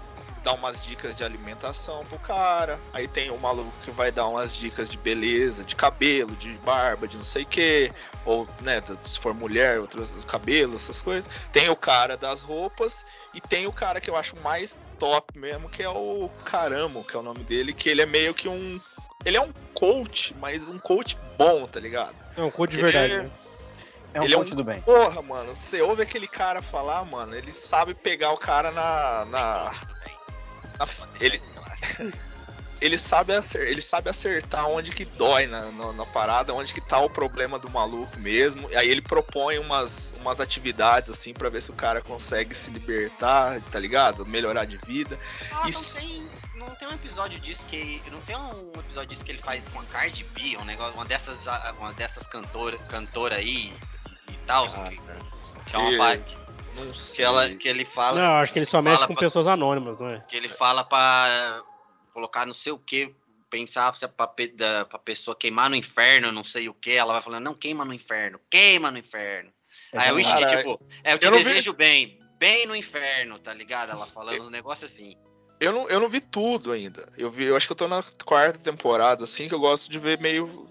dar umas dicas de alimentação pro cara. Aí tem o maluco que vai dar umas dicas de beleza, de cabelo, de barba, de não sei o que. Ou, né, se for mulher, outros cabelo, essas coisas. Tem o cara das roupas e tem o cara que eu acho mais top mesmo, que é o Caramo, que é o nome dele, que ele é meio que um. Ele é um coach, mas um coach bom, tá ligado? Não, um cor de Ele verdade, é- né? É um Ele é um- do bem. Porra, mano, você ouve aquele cara falar, mano, ele sabe pegar o cara na, na- ele, ele, sabe acer, ele sabe acertar onde que dói na, na, na parada, onde que tá o problema do maluco mesmo. E aí ele propõe umas, umas atividades, assim, pra ver se o cara consegue se libertar, tá ligado? Melhorar de vida. Ah, Isso. não tem, não tem um episódio disso que. Não tem um episódio disso que ele faz com a Cardi B, um negócio, uma dessas, uma dessas cantora, cantora aí e, e tal. Ah, que, que é uma e- Não que, sei. ela, que ele fala. Não, acho que ele só mexe fala com pra- pessoas anônimas, não é? Que ele fala pra colocar não sei o que, pensar se é pra, pra pessoa queimar no inferno, não sei o que. Ela vai falando, não, queima no inferno, queima no inferno. Aí eu entendi, Cara, tipo, é, eu te eu não vi- desejo bem, bem no inferno, tá ligado? Ela falando um negócio assim. Eu não, eu não vi tudo ainda. Eu vi, eu acho que eu tô na quarta temporada, assim, que eu gosto de ver meio.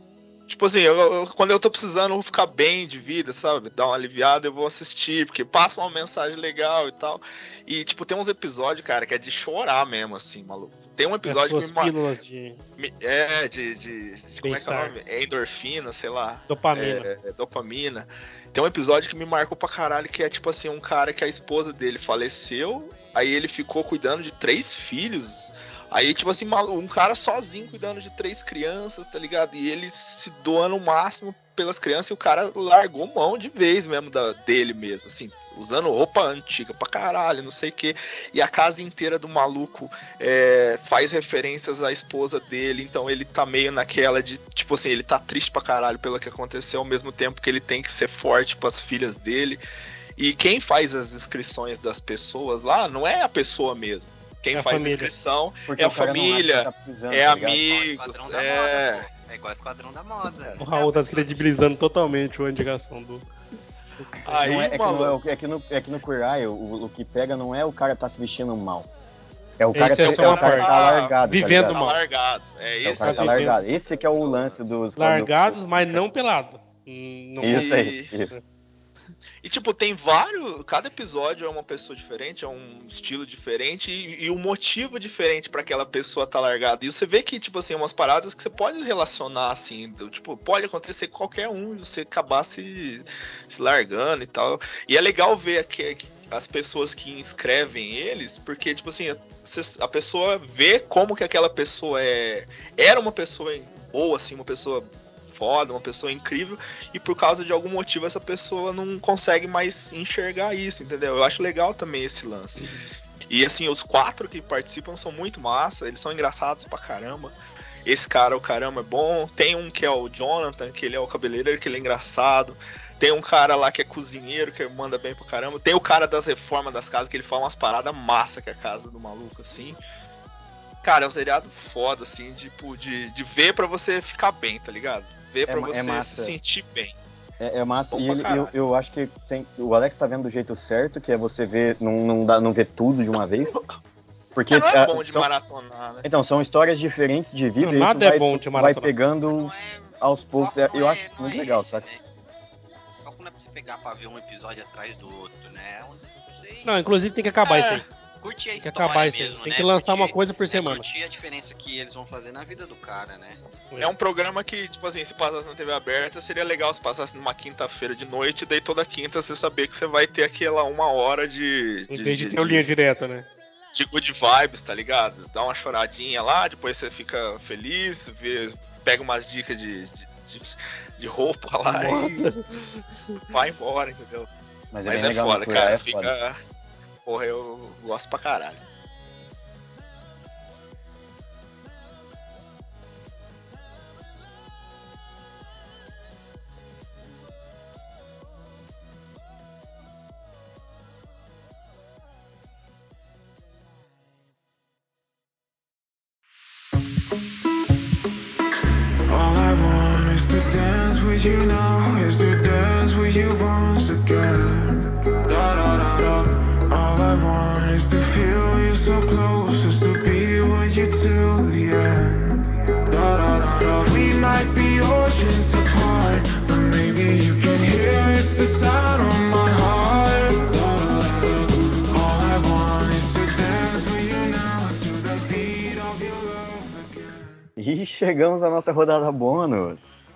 Tipo assim, eu- eu- quando eu tô precisando ficar bem de vida, sabe? Dar uma aliviada, eu vou assistir, porque passa uma mensagem legal e tal. E, tipo, tem uns episódios, cara, que é de chorar mesmo, assim, maluco. Tem um As episódio que me mar... pílulas de me- É, de. de, de- como é que é o nome? É endorfina, sei lá. dopamina. É, é, dopamina. Tem um episódio que me marcou pra caralho, que é tipo assim, um cara que a esposa dele faleceu, aí ele ficou cuidando de três filhos. Aí, tipo assim, um cara sozinho cuidando de três crianças, tá ligado? E ele se doando o máximo pelas crianças e o cara largou mão de vez mesmo da, dele mesmo, assim, usando roupa antiga pra caralho, não sei o que. E a casa inteira do maluco é, faz referências à esposa dele, então ele tá meio naquela de, tipo assim, ele tá triste pra caralho pelo que aconteceu, ao mesmo tempo que ele tem que ser forte pras filhas dele. E quem faz as inscrições das pessoas lá não é a pessoa mesmo. Quem É faz família. inscrição Porque é a cara que família, tá precisando, é tá amigos, é. moda. É igual Esquadrão da Moda. O Raul tá descredibilizando totalmente a indicação do. Aí, é, é, que no, é, que no, é que no Queer Eye, o, o que pega não é o cara tá se vestindo mal. É o cara, Esse é tá- só é o uma cara tá largado. Vivendo tá tá mal. largado. É É o esse. cara tá largado. Esse que é o lance dos. Largados, mas não pelado. Não Isso aí. Isso. E tipo, tem vários. Cada episódio é uma pessoa diferente, é um estilo diferente e, e um motivo diferente pra aquela pessoa tá largada. E você vê que, tipo assim, umas paradas que você pode relacionar, assim. do- tipo, pode acontecer qualquer um você acabar se, se largando e tal. E é legal ver aqui, as pessoas que inscrevem eles, porque, tipo assim, a pessoa vê como que aquela pessoa é. Era uma pessoa boa, assim, uma pessoa foda, uma pessoa incrível, e por causa de algum motivo essa pessoa não consegue mais enxergar isso, entendeu? Eu acho legal também esse lance. E assim, os quatro que participam são muito massa, eles são engraçados pra caramba. Esse cara, o caramba, é bom. Tem um que é o Jonathan, que ele é o cabeleireiro, que ele é engraçado. Tem um cara lá que é cozinheiro, que manda bem pra caramba. Tem o cara das reformas das casas, que ele fala umas paradas massa que é a casa do maluco, assim. Cara, é um seriado foda, assim, tipo, de, de ver pra você ficar bem, tá ligado? Ver pra ma- é você massa. se sentir bem. É, é massa. Bom E ele- eu, eu acho que tem. O Alex tá vendo do jeito certo, que é você ver, não, não, dá, não ver tudo de uma vez. Porque não é bom de são- maratonar, né? Então, são histórias diferentes de vida Não, e nada tu é vai, bom de vai maratonar. pegando Não é- aos poucos. Eu acho é- isso não muito é legal, saca? né? Foco não é pra você pegar pra ver um episódio atrás do outro, né? É Não, inclusive tem que acabar isso aí. Curte a Tem que história acabar isso mesmo, Tem né? que lançar uma Curtir- coisa por é, semana. Curtir a diferença que eles vão fazer na vida do cara, né? É um programa que, tipo assim, se passasse na TV aberta, seria legal se passasse numa quinta-feira de noite, daí toda quinta você saber que você vai ter aquela uma hora de. Em de, vez de de- ter o linha direta, né? de good vibes, tá ligado? Dá uma choradinha lá, depois você fica feliz, vê- pega umas dicas de, de, de- de roupa lá e vai embora, entendeu? Mas é, Mas é legal, foda, cara. É fica. foda. Porra, eu gosto pra caralho. All is to dance with you now, is to dance with you once again. With you till the end. Da da da da. We might be oceans apart, but maybe you can hear it's the sound of my heart. Da da da da. All I want is to dance with you now, to the beat of your love again. E chegamos à nossa rodada bônus.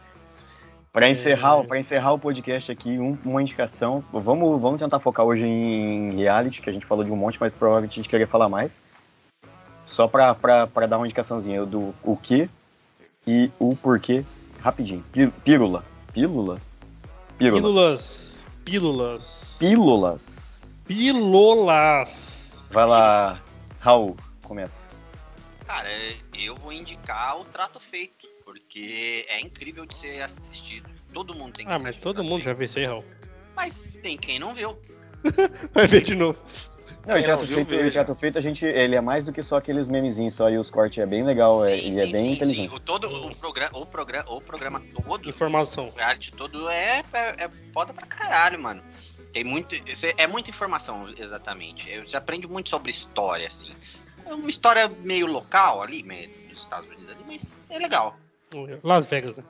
Para encerrar, para encerrar o podcast aqui, um- uma indicação. Vamos, vamos tentar focar hoje em reality, que a gente falou de um monte, mas provavelmente a gente queria falar mais. Só para dar uma indicaçãozinha do o que e o porquê, rapidinho. Pí- Pílula. Pílula? Pílula. Pílulas. Pílulas. Pílulas. Pílulas. Vai lá, Raul, começa. Cara, eu vou indicar o Trato Feito, porque é incrível de ser assistido. Todo mundo tem que Ah, mas todo mundo já Feito. viu isso aí, Raul. Mas tem quem não viu. Vai ver de novo. Não, trato não viu, feito, veja. trato feito, a gente, ele é mais do que só aqueles memezinhos só e os cortes é bem legal, é, Sim, e é sim, bem sim, inteligente. sim. O, todo, o, programa, o, programa, o programa todo, Informação. o reality todo é, é, é foda pra caralho, mano. Tem muito, é muita informação, exatamente. Você aprende muito sobre história, assim. É uma história meio local ali, meio dos Estados Unidos ali, mas é legal. Las Vegas, né?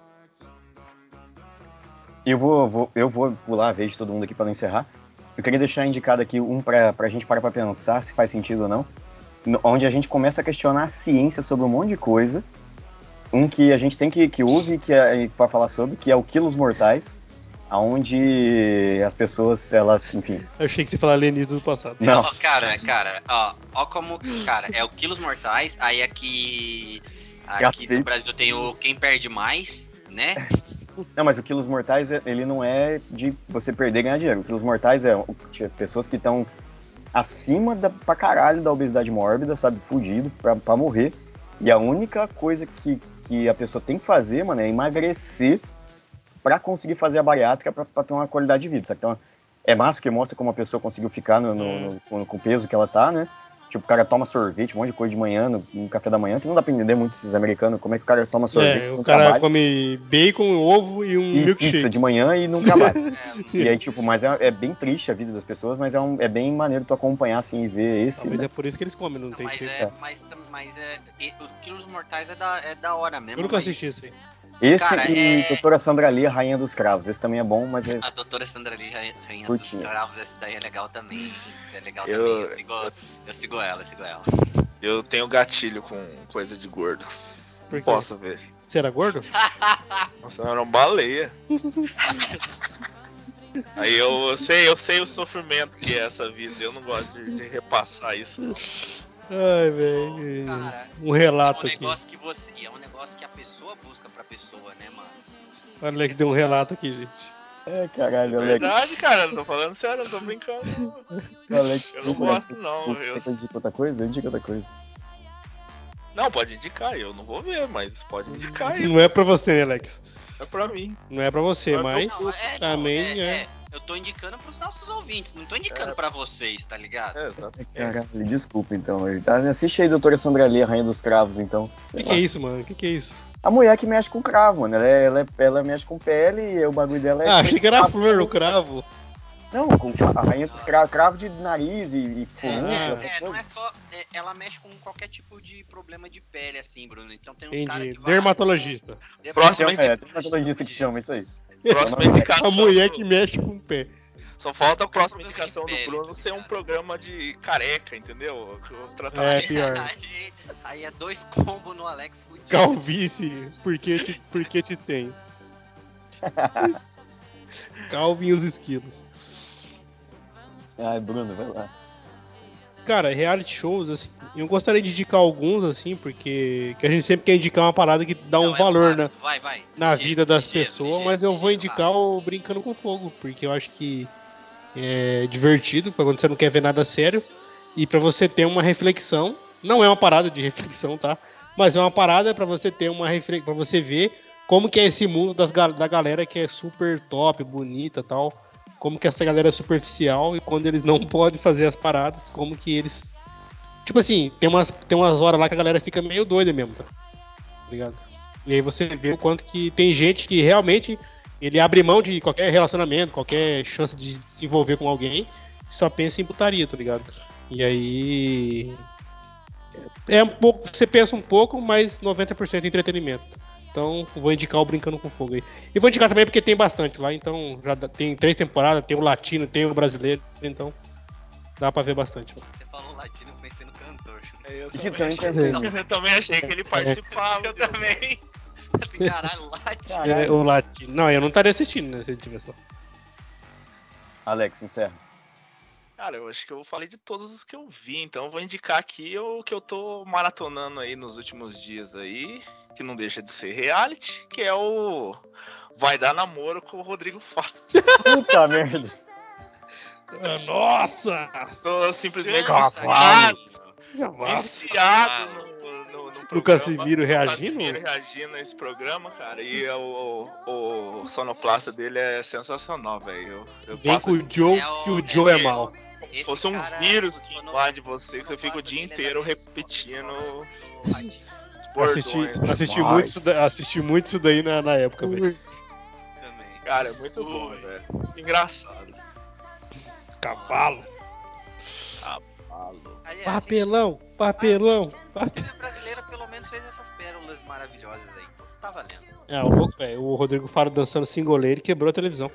Eu vou, vou- eu vou pular a vez de todo mundo aqui para não encerrar. Eu queria deixar indicado aqui um para a gente parar para pensar se faz sentido ou não, onde a gente começa a questionar a ciência sobre um monte de coisa. Um que a gente tem que, que ouve que é, para falar sobre, que é o Quilos Mortais, aonde as pessoas, elas, enfim. Eu achei que você falar alienígena do passado. Não, cara, cara, ó, ó como, cara, é o Quilos Mortais, aí aqui, aqui Cacete. no Brasil tem o Quem Perde Mais, né? Não, mas o Quilos Mortais, é- ele não é de você perder e ganhar dinheiro. O Quilos Mortais é pessoas que estão acima da, pra caralho da obesidade mórbida, sabe? Fudido pra, pra morrer. E a única coisa que, que a pessoa tem que fazer, mano, é emagrecer pra conseguir fazer a bariátrica pra ter uma qualidade de vida, sabe? Então, é massa que mostra como a pessoa conseguiu ficar no, no- no- com, com o peso que ela tá, né? Tipo, o cara toma sorvete, um monte de coisa de manhã, no, no café da manhã, que não dá pra entender muito esses americanos, como é que o cara toma sorvete É, no o cara trabalho come bacon, ovo e um e milkshake. pizza de manhã e não trabalha. É, e aí, tipo, mas é, é bem triste a vida das pessoas, mas é, um, é bem maneiro tu acompanhar, assim, e ver esse. Talvez é por isso que eles comem, não não, tem mas, jeito. é, mas, mas é, o Quilos Mortais é da, é da hora mesmo. Eu nunca mas assisti isso aí. Esse Cara, e é- Doutora Sandra Lee, Rainha dos Cravos. Esse também é bom, mas é. A doutora Sandra Lee, Rainha dos. Cravos, essa daí é legal também. É legal Eu- também. Eu sigo, eu sigo ela, eu sigo ela. Eu tenho gatilho com coisa de gordo. Por quê? posso ver. Você era gordo? Nossa, era uma baleia. Aí eu, eu sei, eu sei o sofrimento que é essa vida. Eu não gosto de, de repassar isso. não. Ai, velho. Um é relato um aqui. negócio que você. É um negócio que a pessoa pessoa, né, mano? Olha que deu um relato aqui, gente. É, caralho, É Alex. verdade, cara. Não tô falando sério, não tô brincando. não. Alex Eu não gosto, não. Eu- eu indique outra coisa? Indica outra coisa. Não, pode indicar, eu não vou ver, mas pode indicar aí. Não é pra você, Alex? É pra mim. Não é pra você, Não é mas Não, é, também é, é. é, Eu tô indicando pros nossos ouvintes, não tô indicando É. pra vocês, tá ligado? É, exato. Caralho, desculpa então. Tá? Assiste aí, Doutora Sandra Lee, a Rainha dos Cravos, então. O que, que é isso, mano? O que, que é isso? A mulher que mexe com cravo, mano. Ela, é- ela, é- ela mexe com pele e o bagulho dela é. Ah, achei que era flor, o cravo. Não, com a rainha dos cravos, cravo de nariz e, e furúnculo, É, essas É, não é só. é, ela mexe com qualquer tipo de problema de pele, assim, Bruno. Então tem uns caras Entendi. que vai- Dermatologista. Próxima É, é, dermatologista que chama isso aí. Próxima indicação. A mulher que mexe com o pé. Só falta a próxima indicação do Bruno ser um ligado? programa de careca, entendeu? O É, tratamento. pior. aí, aí é dois combos no Alex fudido. Calvície, por que te, por que te tem? Calvin e os esquilos. Ai, Bruno, vai lá. Cara, reality shows, assim, eu gostaria de indicar alguns, assim, porque que a gente sempre quer indicar uma parada que dá um Não, é valor, claro, né? Vai, vai. na vida das pessoas, mas eu vou indicar o Brincando com Fogo, porque eu acho que é divertido quando você não quer ver nada sério e pra você ter uma reflexão. Não é uma parada de reflexão, tá? Mas é uma parada pra você ter uma reflexão, para você ver como que é esse mundo das, da galera que é super top, bonita, tal. Como que essa galera é superficial e quando eles não podem fazer as paradas, como que eles Tipo assim, tem umas, tem umas horas lá que a galera fica meio doida mesmo, tá? E aí você vê o quanto que tem gente que realmente ele abre mão de qualquer relacionamento, qualquer chance de se envolver com alguém, só pensa em putaria, tá ligado? E aí. É um pouco. Você pensa um pouco, mas 90% é entretenimento. Então vou indicar o Brincando com Fogo aí. E vou indicar também porque tem bastante lá, então já tem três temporadas, tem o latino, tem o brasileiro, então dá pra ver bastante. Você falou latino, eu pensei no cantor. Eu Que também, também achei, eu também achei que ele participava. Eu também. Caralho, latino. É, o latino. Não, eu não estaria assistindo, né, se ele tivesse lá. Alex, encerra. Cara, eu acho que eu falei de todos os que eu vi, então eu vou indicar aqui o que eu tô maratonando aí nos últimos dias aí, que não deixa de ser reality, que é o Vai Dar Namoro com o Rodrigo Faro. Puta merda. Ah, Nossa! Tô simplesmente viciado, viciado no, No Casimiro reagindo? Casimiro reagindo a esse programa, cara, e o, o, o sonoplasta dele é sensacional, velho. Vem com o Joe, É o- que o Joe é é- mal. como se fosse um vírus que invade você, que você fica o dia inteiro repetindo. Assisti, assisti, muito, isso assisti muito isso daí na, na época, velho. Cara, é muito bom, Ui. velho. Engraçado. Cavalo. É, Papelão, papelão, a papelão. Maravilhosas aí. Tá valendo. É, o velho. O Rodrigo Faro dançando singoleiro quebrou a televisão.